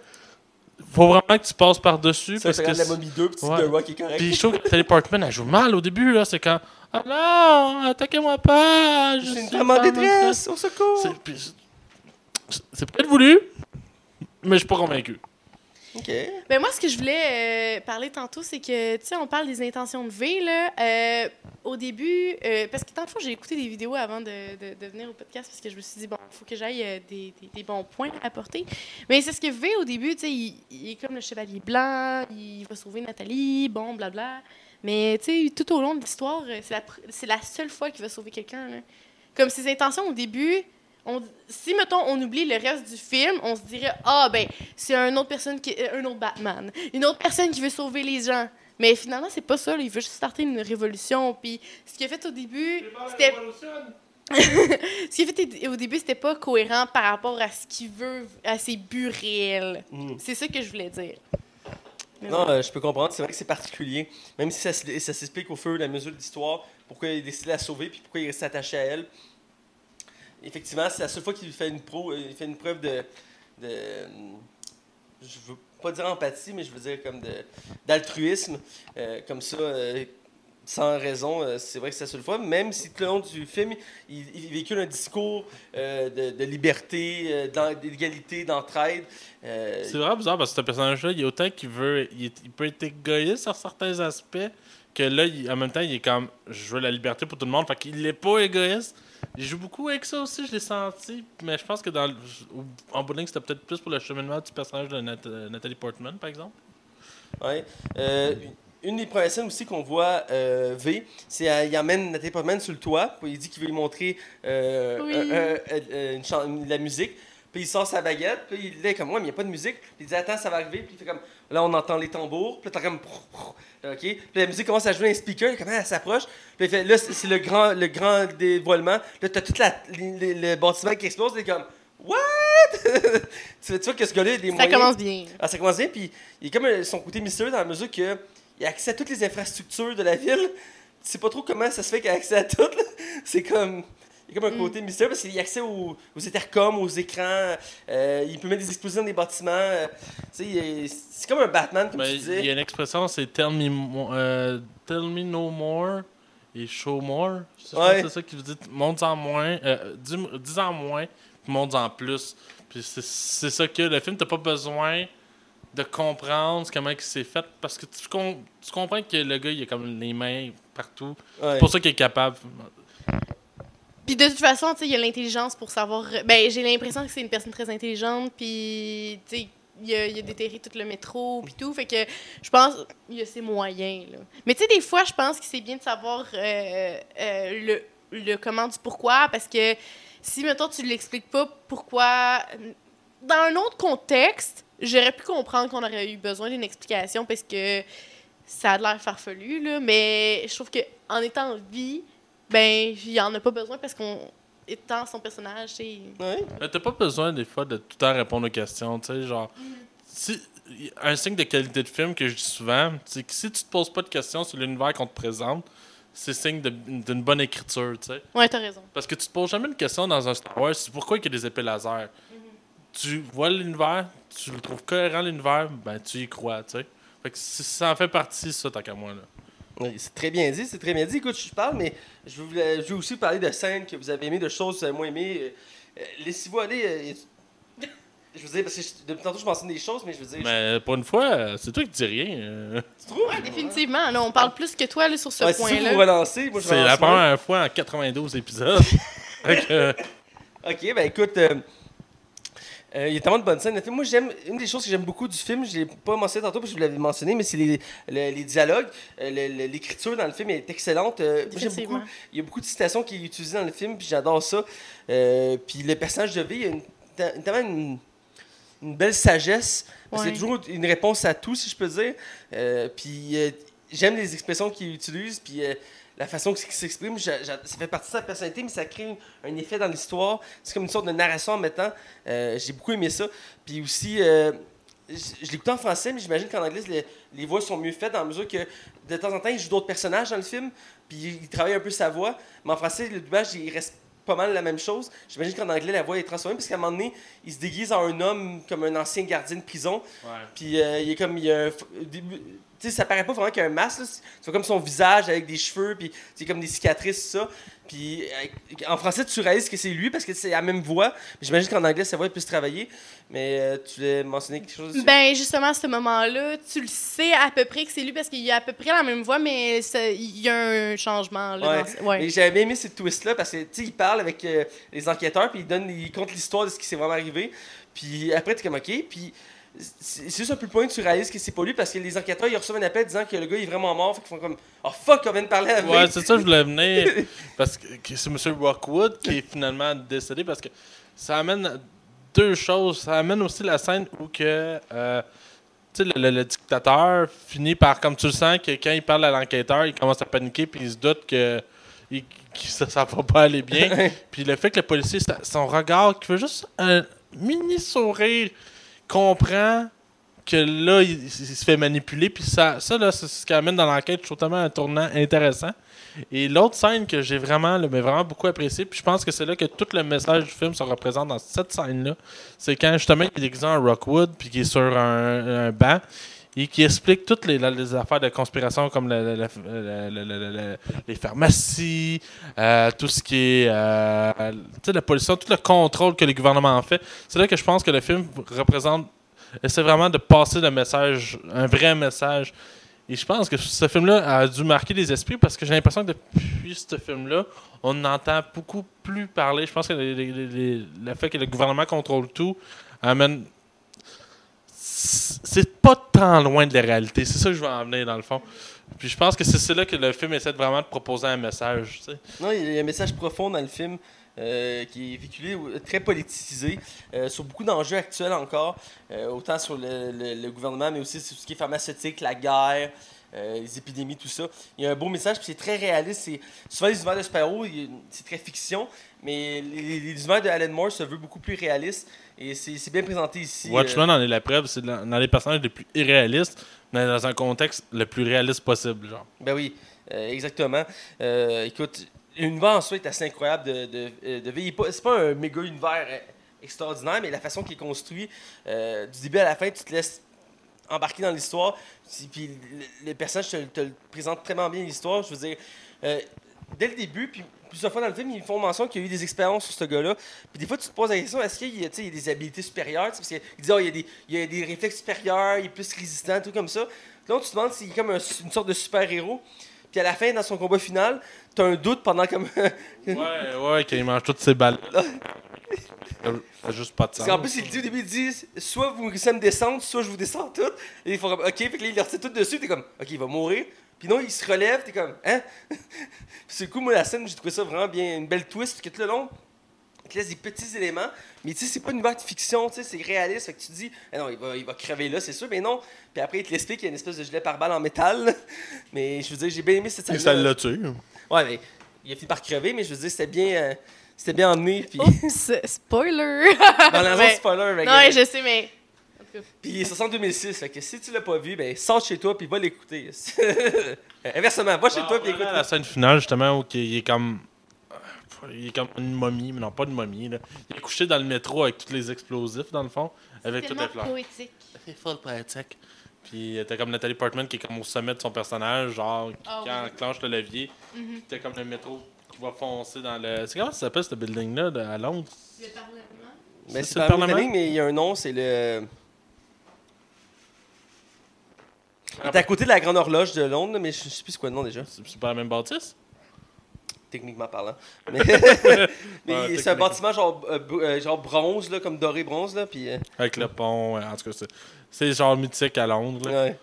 faut vraiment que tu passes par-dessus. Parce que la momie 2, petit Ouais. The Rock est correct. puis je trouve que Natalie Portman, elle joue mal au début, là. C'est quand. Ah non, attaquez-moi pas! Je C'est une suis femme en détresse, au secours. Puis c'est- c'est peut-être voulu, mais je suis pas convaincu. OK. Ben moi, ce que je voulais euh, parler tantôt, c'est que, tu sais, on parle des intentions de V, là. Euh, au début, euh, parce que tant de fois, j'ai écouté des vidéos avant de, de, de venir au podcast parce que je me suis dit, bon, il faut que j'aille euh, des, des, des bons points à apporter. Mais c'est ce que V, au début, tu sais, il, il est comme le chevalier blanc, il va sauver Nathalie, bon, blabla. Mais, tu sais, tout au long de l'histoire, c'est la, la seule fois qu'il va sauver quelqu'un, là. Comme ses intentions au début, on, si, mettons, on oublie le reste du film, on se dirait, ah, ben, c'est un autre personne, qui, euh, un autre Batman. Une autre personne qui veut sauver les gens. Mais finalement, c'est pas ça. là. Il veut juste starter une révolution. Puis ce qu'il a fait au début, c'était. ce qu'il a fait au début, c'était pas cohérent par rapport à ce qu'il veut, à ses buts réels. Mm. C'est ça que je voulais dire. Mais Non, euh, je peux comprendre. C'est vrai que c'est particulier. Même si ça, se- ça s'explique au fur et à mesure de l'histoire, pourquoi il a décidé de la sauver puis pourquoi il reste attaché à elle. Effectivement, c'est la seule fois qu'il fait une, euh, fait une preuve de, de. Je veux pas dire empathie, mais je veux dire comme d'altruisme. euh, comme ça, euh, sans raison. euh, c'est vrai que c'est la seule fois. Même si tout le long du film, il, il véhicule un discours euh, de, liberté, euh, d'égalité, d'entraide. euh, C'est vraiment bizarre parce que ce personnage-là, il autant qu'il veut. Il, peut être égoïste sur certains aspects que là, en même temps, il est comme je veux la liberté pour tout le monde. Fait qu'il est pas égoïste. Il joue beaucoup avec ça aussi, je l'ai senti. Mais je pense que dans le- en bout de ligne, c'était peut-être plus pour le cheminement du personnage de Nat- euh, Nathalie Portman, par exemple. Ouais. Euh, une des premières scènes aussi qu'on voit euh, V, c'est euh, il emmène Nathalie Portman sur le toit, puis il dit qu'il veut lui montrer euh, Oui. un- un- un- une la musique. Puis il sort sa baguette, puis il est comme moi, mais il n'y a pas de musique. Puis il dit attends, ça va arriver. Puis il fait comme là, on entend les tambours. Puis là, t'as comme OK? Puis la musique commence à jouer dans les speakers, comment elle s'approche? Puis fait là, c'est le grand, le grand dévoilement. Là, t'as tout la, le, bâtiment qui explose. Il est comme What? Tu vois que ce gars-là, il a des Ça moyens. commence bien. Ah, ça commence bien, puis il est comme euh, son côté mystérieux dans la mesure qu'il a accès à toutes les infrastructures de la ville. Tu sais pas trop comment ça se fait qu'il a accès à toutes. C'est comme. Il y a comme un Mm. côté mystérieux parce qu'il a accès aux, aux intercoms, aux écrans. euh, il peut mettre des explosions dans des bâtiments. euh, il c'est comme un Batman, comme Ben, tu il disais. y a une expression, c'est tell me, mo- euh, tell me no more et show more. Je pense Ouais. que c'est ça qui veut dire monte-en moins, euh, dis- dis-en moins, puis monte-en plus. Puis c'est- c'est ça que le film, t'as pas besoin de comprendre comment il s'est fait parce que tu, com- tu comprends que le gars, il a comme les mains partout. Ouais. C'est pour ça qu'il est capable. Puis de toute façon, il y a l'intelligence pour savoir. Ben, j'ai l'impression que c'est une personne très intelligente, puis il a, il a déterré tout le métro, puis tout. Fait que je pense il y a ses moyens. Mais tu sais, des fois, je pense que c'est bien de savoir euh, euh, le, le comment du pourquoi, parce que si, mettons, tu l'expliques pas pourquoi. Dans un autre contexte, j'aurais pu comprendre qu'on aurait eu besoin d'une explication parce que ça a l'air farfelu, là. Mais je trouve que en étant en vie, ben, il en a pas besoin parce qu'on étant son personnage, c'est. Ouais. Mais t'as pas besoin des fois de tout le temps répondre aux questions, tu sais, genre... Si, un signe de qualité de film que je dis souvent, c'est que si tu te poses pas de questions sur l'univers qu'on te présente, c'est signe de- d'une bonne écriture, tu sais. Ouais, t'as raison. Parce que tu te poses jamais une question dans un Star Wars, c'est pourquoi il y a des épées laser? Tu vois l'univers, tu le trouves cohérent l'univers, ben tu y crois, tu sais. Fait que si ça en fait partie, ça, tant qu'à moi, là. Oui, c'est très bien dit, c'est très bien dit. Écoute, je parle, mais je veux, je veux aussi parler de scènes que vous avez aimées, de choses que vous avez moins aimées. Euh, Laissez-vous aller. euh, je veux dire, parce que je- depuis tantôt, je mentionne des choses, mais je veux dire. Mais pour une fois, c'est toi qui dis rien. euh. tu trouves? Ouais, définitivement. Là, on parle plus que toi là, sur ce Ouais, si vous point-là. vous relancez, moi je C'est la première fois en 92 épisodes. Euh, Ok, ben écoute, euh, il y a tellement de bonnes scènes. Moi, j'aime une des choses que j'aime beaucoup du film, je l'ai pas mentionné tantôt parce que je vous l'avais mentionné, mais c'est les, le- les dialogues. Euh, L'écriture dans le film est excellente. Euh, j'aime beaucoup. Il y a beaucoup de citations qui est utilisées dans le film, puis j'adore ça. Puis le personnage de V, il y a une, ta- tellement une, une belle sagesse. Ouais. toujours une réponse à tout, si je peux dire. Puis j'aime les expressions qu'il utilise, puis la façon qu'il s'exprime. Ça fait partie de sa personnalité, mais ça crée un effet dans l'histoire. C'est comme une sorte de narration en mettant. Euh, J'ai beaucoup aimé ça. Puis aussi, euh, je, je l'écoute en français, mais j'imagine qu'en anglais, les, les voix sont mieux faites dans la mesure que de temps en temps, il joue d'autres personnages dans le film, puis il travaille un peu sa voix. Mais en français, le doublage, il reste pas mal la même chose. J'imagine qu'en anglais, la voix est transformée, parce qu'à un moment donné, il se déguise en un homme comme un ancien gardien de prison. Puis euh, il est comme. Il y a un tu sais, ça paraît pas vraiment qu'il y a un masque. Tu vois comme son visage avec des cheveux, puis c'est comme des cicatrices, tout ça. Puis euh, en français, tu réalises que c'est lui parce que c'est la même voix. Mais J'imagine qu'en anglais, sa voix est plus travaillée. Mais euh, tu voulais mentionner quelque chose dessus? Ben, justement, à ce moment-là, tu le sais à peu près que c'est lui parce qu'il a à peu près la même voix, mais il y a un changement. Là, Ouais. ouais. Mais j'avais aimé cette twist-là parce que, tu sais, il parle avec euh, les enquêteurs, puis il, donne, il compte l'histoire de ce qui s'est vraiment arrivé. Puis après, t'es comme, OK. Puis c'est juste un peu le point que tu réalises que c'est pas lui parce que les enquêteurs, ils reçoivent un appel disant que le gars il est vraiment mort. Fait qu'ils font comme, oh fuck, on vient de parler avec. Ouais, c'est ça, je voulais venir. Parce que, c'est M. Rockwood qui est finalement décédé. Parce que ça amène deux choses. Ça amène aussi la scène où que. euh, tu sais, le, le- le dictateur finit par, comme tu le sens, que quand il parle à l'enquêteur, il commence à paniquer puis il se doute que, il- que ça, ça va pas aller bien. puis le fait que le policier, son regard, qui fait juste un mini sourire, comprend que là, il, se fait manipuler. Puis ça, ça là, c'est ce qui amène dans l'enquête, je trouve tellement un tournant intéressant. Et l'autre scène que j'ai vraiment, mais vraiment beaucoup apprécié, puis je pense que c'est là que tout le message du film se représente dans cette scène-là, c'est quand justement il est déguisé en Rockwood, puis qu'il est sur un, un banc, et qui explique toutes les, affaires de conspiration comme le- le- le- le- le- le- le- les pharmacies, euh, tout ce qui est euh, la pollution, tout le contrôle que les gouvernements fait. C'est là que je pense que le film représente, essaie vraiment de passer le message, un vrai message. Et je pense que ce film-là a dû marquer les esprits parce que j'ai l'impression que depuis ce film-là, on entend beaucoup plus parler. Je pense que le fait que le gouvernement contrôle tout amène. C'est pas tant loin de la réalité. C'est ça que je veux en venir dans le fond. Puis je pense que c'est là que le film essaie vraiment de proposer un message. Non, il y a un message profond dans le film euh, qui est véhiculé, très politisé, euh, sur beaucoup d'enjeux actuels encore, euh, autant sur le, le- le gouvernement, mais aussi sur ce qui est pharmaceutique, la guerre, euh, les épidémies, tout ça. Il y a un beau message, puis c'est très réaliste. C'est, souvent, les univers de Sparrow, c'est très fiction, mais les, les univers de Alan Moore se veut beaucoup plus réaliste, et c'est, bien présenté ici. Watchmen en est la preuve. C'est dans dans les personnages les plus irréalistes, mais dans un contexte le plus réaliste possible. Genre. Ben oui, euh, exactement. Euh, écoute, l'univers en soi est assez incroyable de, de, euh, de C'est pas un méga univers extraordinaire, mais la façon qu'il est construit, du début à la fin, tu te laisses embarquer dans l'histoire. Puis le, le personnage te, te le présente très bien l'histoire. Je veux dire, euh, dès le début, puis plusieurs fois dans le film, ils font mention qu'il y a eu des expériences sur ce gars-là. Puis des fois, tu te poses la question est-ce qu'il y, a des habilités supérieures? Parce qu'ils disent oh, il, y a des, il y a des réflexes supérieurs, il est plus résistant, tout comme ça. Puis là, tu te demandes s'il est comme un- une sorte de super-héros. Puis à la fin, dans son combat final, tu as un doute pendant comme. Ouais, ouais, qu'il mange toutes ses balles. Ça juste pas de sens. Parce qu'en plus, il dit au début, il dit soit vous réussissez à me descendre, soit je vous descends toutes. Et ils font comme ok, fait que là, il leur tire tout dessus, t'es comme ok, il va mourir. Puis non, il se relève, t'es comme hein? C'est cool, moi, la scène, j'ai trouvé ça vraiment bien, une belle twist, parce que tout le long, il te laisse des petits éléments, mais tu sais, c'est pas une de fiction, tu sais, c'est réaliste, fait que tu te dis, ah non, il va, il va crever là, c'est sûr, mais non. Puis après, il te l'explique qu'il y a une espèce de gilet pare-balles en métal. mais je veux dire, j'ai bien aimé cette Et scène. ça l'a tué. Ouais, mais il a fini par crever, mais je veux dire, c'était bien, euh, c'était bien emmené. Puis Oups, spoiler! dans la zone Ouais. spoiler, que- non, ouais, je sais, mais. Puis il est sorti en 2006, fait que si tu l'as pas vu, ben sors chez toi puis va l'écouter. Inversement, va chez toi puis écoute. la scène finale, justement, où il est comme. Il est comme une momie, mais non, pas une momie. Là. Il est couché dans le métro avec tous les explosifs, dans le fond, avec toutes les Tellement fleurs. poétique. C'est full poétique. Puis t'as comme Nathalie Portman qui est comme au sommet de son personnage, genre, qui Ah quand oui. elle clenche le levier, Mhm. t'as comme le métro qui va foncer dans le. C'est comment ça s'appelle ce building-là de- à Londres? Le Parlement. Mais C'est le Parlement? Mais il y a un nom, c'est le. Il est à côté de la Grande Horloge de Londres, mais je sais plus c'est quoi le nom déjà, C'est pas la même bâtisse? Techniquement parlant. Mais, mais Ouais, c'est un bâtiment genre, euh, euh, genre bronze, là, comme doré bronze, là, puis. euh, Avec le pont, ouais, en tout cas, c'est- c'est genre mythique à Londres. là. ouais.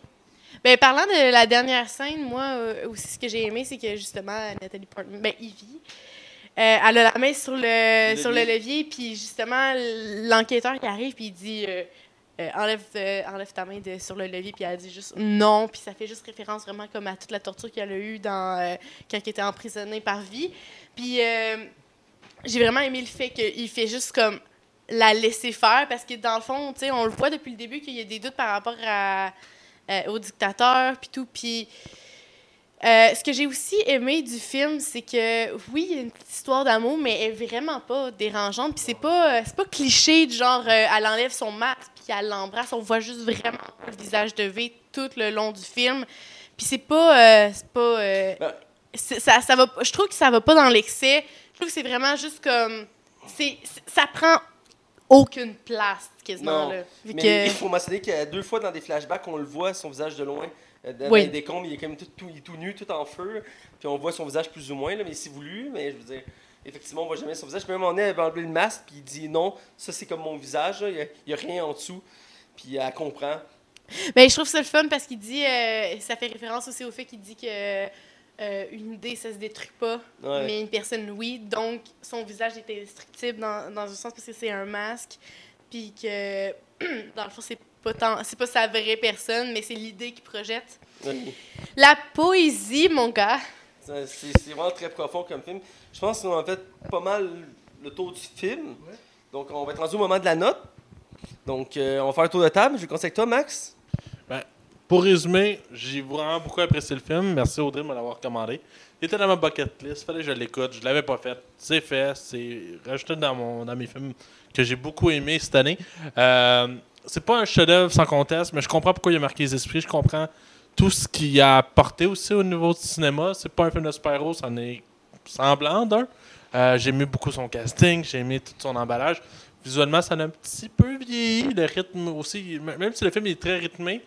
Ben, parlant de la dernière scène, moi euh, aussi, ce que j'ai aimé, c'est que justement, Nathalie Portman, ben, Ivy, euh, elle a la main sur le, sur le levier, puis justement, l'enquêteur qui arrive, puis il dit euh, euh, enlève, euh, enlève ta main de, sur le levier, puis elle dit juste non, puis ça fait juste référence vraiment comme à toute la torture qu'elle a eue dans, euh, quand elle était emprisonnée par vie. Puis j'ai vraiment aimé le fait qu'il fait juste comme la laisser faire, parce que dans le fond, tu sais, on le voit depuis le début qu'il y a des doutes par rapport à euh, au dictateur, puis tout. Puis Euh, ce que j'ai aussi aimé du film, c'est que oui, il y a une petite histoire d'amour, mais elle est vraiment pas dérangeante. Puis c'est pas, c'est pas cliché du genre euh, elle enlève son masque puis elle l'embrasse. On voit juste vraiment le visage de V tout le long du film. Puis c'est pas, c'est pas, Ben- ça, ça va. Je trouve que ça va pas dans l'excès. Je trouve que c'est vraiment juste comme, c'est- ça prend aucune place quasiment Non, là. Vu Mais que- il faut mentionner que deux fois dans des flashbacks, on le voit, son visage de loin. Euh, Dans Oui. les décombres, il est quand même tout, tout- il est tout nu, tout en feu. Puis on voit son visage plus ou moins, là, mais c'est voulu. Mais je veux dire, effectivement, on voit jamais son visage. Même on est enlevé le masque, puis il dit non, ça c'est comme mon visage, il n'y a, rien en dessous. Puis elle comprend. Ben, je trouve ça le fun parce qu'il dit, euh, ça fait référence aussi au fait qu'il dit que euh, une idée, ça se détruit pas, Ouais. mais une personne, oui. Donc, son visage est indestructible dans, dans un sens parce que c'est un masque, puis que, dans le fond, c'est pas tant, c'est pas sa vraie personne, mais c'est l'idée qu'il projette. Ouais. La poésie, mon gars. C'est c'est vraiment très profond comme film. Je pense qu'on a fait pas mal le tour du film. Donc on va être rendu au moment de la note. Donc euh, on va faire un tour de table. Je vais commencer avec toi, Max. Pour résumer, j'ai vraiment beaucoup apprécié le film. Merci Audrey de me l'avoir commandé. Il était dans ma bucket list, fallait que je l'écoute. Je l'avais pas fait. C'est fait. C'est rajouté dans, mon, dans mes films que j'ai beaucoup aimé cette année. Euh, c'est pas un chef-d'œuvre sans conteste, mais je comprends pourquoi il a marqué les esprits. Je comprends tout ce qu'il a apporté aussi au niveau du cinéma. C'est pas un film de super-héros, c'en est semblant d'un. Euh, j'ai aimé beaucoup son casting, j'ai aimé tout son emballage. Visuellement, ça a un petit peu vieilli. Le rythme aussi, même si le film est très rythmé,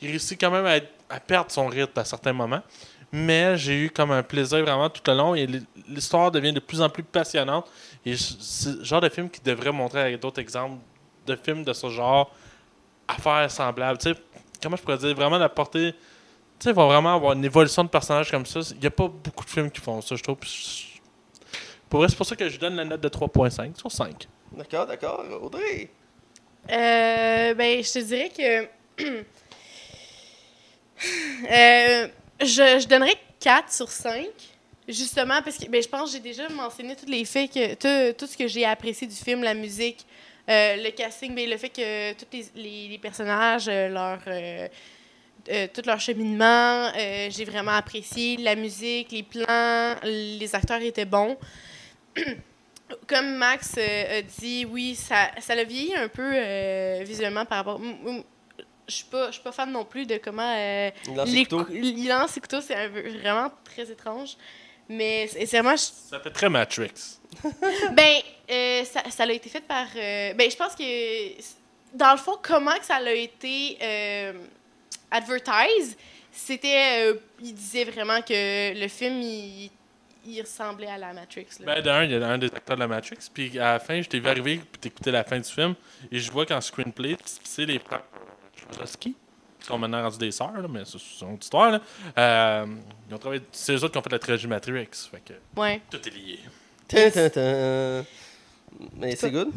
il réussit quand même à, perdre son rythme à certains moments. Mais j'ai eu comme un plaisir vraiment tout le long et l'histoire devient de plus en plus passionnante. Et c'est le genre de film qui devrait montrer avec d'autres exemples de films de ce genre à faire semblable. Tu sais, comment je pourrais dire, vraiment d'apporter. Tu sais, il va vraiment avoir une évolution de personnage comme ça. Il n'y a pas beaucoup de films qui font ça, je trouve. Pour vrai, c'est pour ça que je donne la note de 3.5 sur 5. D'accord, d'accord. Audrey? Euh, ben, je te dirais que. Euh, je, donnerais 4 sur 5. Justement, parce que ben, je pense que j'ai déjà mentionné tous les faits, que tout, tout ce que j'ai apprécié du film, la musique, euh, le casting, ben, le fait que tous les, personnages, euh, tout leur cheminement, j'ai vraiment apprécié. La musique, les plans, les acteurs étaient bons. Comme Max a dit, oui, ça, ça l'a vieilli un peu visuellement par rapport. Je suis pas, je suis pas fan non plus de comment euh, Il lance ses couteaux, c'est vraiment très étrange. Mais sincèrement, je- Ça fait très Matrix. ben, euh, ça, ça a été fait par. euh, ben, je pense que, dans le fond, comment que ça a été euh, advertised, c'était. euh, il disait vraiment que le film, il, il ressemblait à la Matrix. là. Ben, d'un, il y a un des acteurs de la Matrix, puis à la fin, je t'ai vu arriver, puis t'écoutais la fin du film, et je vois qu'en screenplay, c'est les Wachowski, qui sont maintenant rendus des sœurs, là, mais c'est une autre histoire, là. Euh, ils ont travaillé, c'est eux autres qui ont fait la trilogie Matrix, fait que Ouais. tout est lié. Mais c'est good.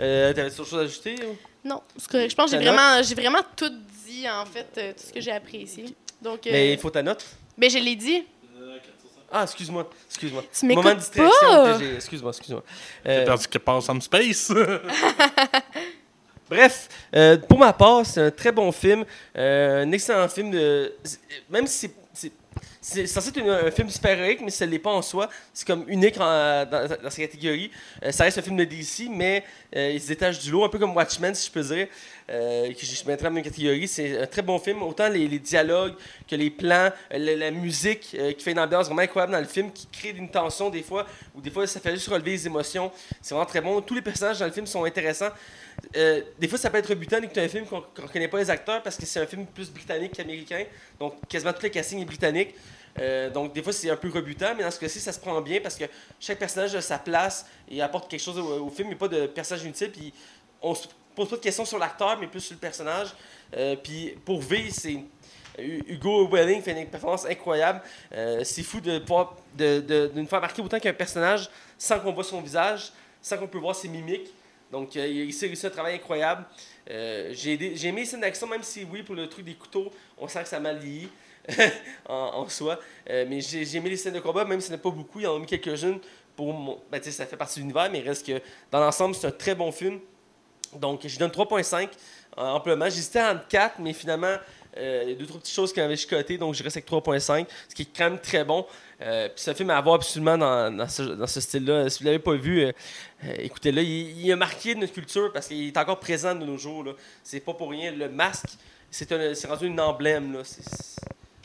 Euh, T'avais autre chose à ajouter? ou? Non, c'est correct. Je pense que j'ai vraiment, j'ai vraiment tout dit, en fait, euh, tout ce que j'ai apprécié. Donc, euh, Mais il faut ta note? ben, je l'ai dit. Ah, excuse-moi. Excuse-moi. Tu m'écoutes Moment de distraction pas? que j'ai. Excuse-moi, excuse-moi. J'ai Euh, perdu quelque part en space. Bref, euh, pour ma part, c'est un très bon film. Euh, un excellent film. De, même si c'est- c'est. Censé être un film super-héroïque, mais ça ne l'est pas en soi. C'est comme unique dans, dans sa catégorie. Euh, ça reste un film de DC, mais euh, il se détache du lot, un peu comme Watchmen, si je peux dire, euh, que je mettrais dans la même catégorie. C'est un très bon film. Autant les, dialogues que les plans, euh, la, musique euh, qui fait une ambiance vraiment incroyable dans le film, qui crée une tension des fois, ou des fois ça fait juste relever les émotions. C'est vraiment très bon. Tous les personnages dans le film sont intéressants. Des fois, ça peut être rebutant d'écouter un film qu'on ne connaît pas les acteurs parce que c'est un film plus britannique qu'américain. Donc, quasiment tout le casting est britannique. Euh, donc, des fois, c'est un peu rebutant, mais dans ce cas-ci, ça se prend bien parce que chaque personnage a sa place et apporte quelque chose au, film. A pas de personnage inutile. Puis, on se pose pas de questions sur l'acteur, mais plus sur le personnage. Euh, puis, pour V, c'est. Hugo Welling fait une performance incroyable. Euh, c'est fou de pouvoir de, de- de nous faire marquer autant qu'un personnage sans qu'on voit son visage, sans qu'on peut voir ses mimiques. Donc, il a réussi un travail incroyable. J'ai aimé les scènes d'action, même si, oui, pour le truc des couteaux, on sent que ça a mal vieilli en, soi. Euh, mais j'ai aimé les scènes de combat, même n'y en a pas beaucoup, il y en a mis quelques-unes. Pour mon- ben, ça fait partie de l'univers, mais il reste que dans l'ensemble, c'est un très bon film. Donc, je donne 3.5 euh, amplement. J'hésitais entre 4, mais finalement, Euh, il y a deux, trois petites choses qui m'avaient chicoté, donc je reste avec 3.5, ce qui est quand même très bon. Puis un film à voir absolument dans, ce, ce style-là. Si vous ne l'avez pas vu, écoutez-le. Il, il a marqué notre culture parce qu'il est encore présent de nos jours. C'est pas pour rien. Le masque, c'est rendu un emblème.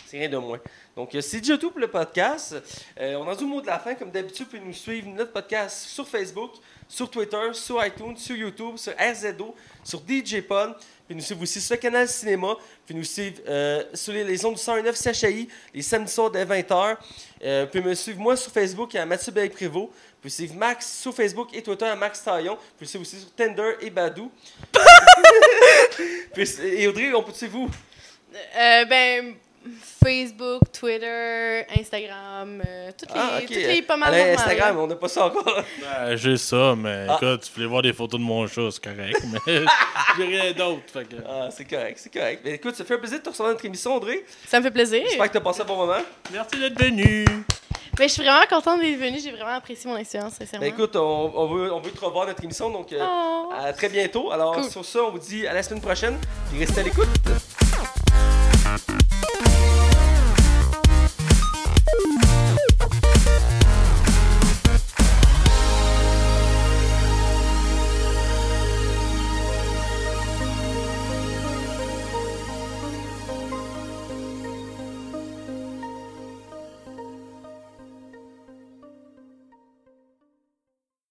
C'est rien de moins. Donc, euh, c'est déjà tout pour le podcast. Euh, on rendu au mot de la fin. Comme d'habitude, vous pouvez nous suivre notre podcast sur Facebook, sur Twitter, sur iTunes, sur YouTube, sur RZO, sur DJ Pod. Puis nous suivre aussi sur le canal cinéma. Puis nous suivre euh, sur les, les ondes du 109 CHI, les samedis soirs dès 20h. Euh, vous pouvez me suivre moi sur Facebook à Mathieu Bellec-Prévost. Vous pouvez suivre Max sur Facebook et Twitter à Max Taillon. Vous pouvez suivre aussi sur Tinder et Badou. Puis, et Audrey, on peut suivre où? Euh, ben, Facebook, Twitter, Instagram, euh, toutes les, Ah, toutes les pas mal Allez, Instagram, là. on n'a pas ça encore. Ben, j'ai ça, mais Ah. écoute, tu voulais voir des photos de mon chat, c'est correct, mais j'ai rien d'autre. Fait que... Ah, c'est correct, c'est correct. Mais écoute, ça fait un plaisir de te recevoir dans notre émission, Audrey. Ça me fait plaisir. J'espère que tu as passé un bon moment. Merci d'être venu. Ben, je suis vraiment contente d'être venue. J'ai vraiment apprécié mon expérience, sincèrement. Ben, écoute, on, on veut, on veut te revoir dans notre émission, donc euh, Oh. à très bientôt. Alors, Cool. sur ça, on vous dit à la semaine prochaine. Puis restez à l'écoute.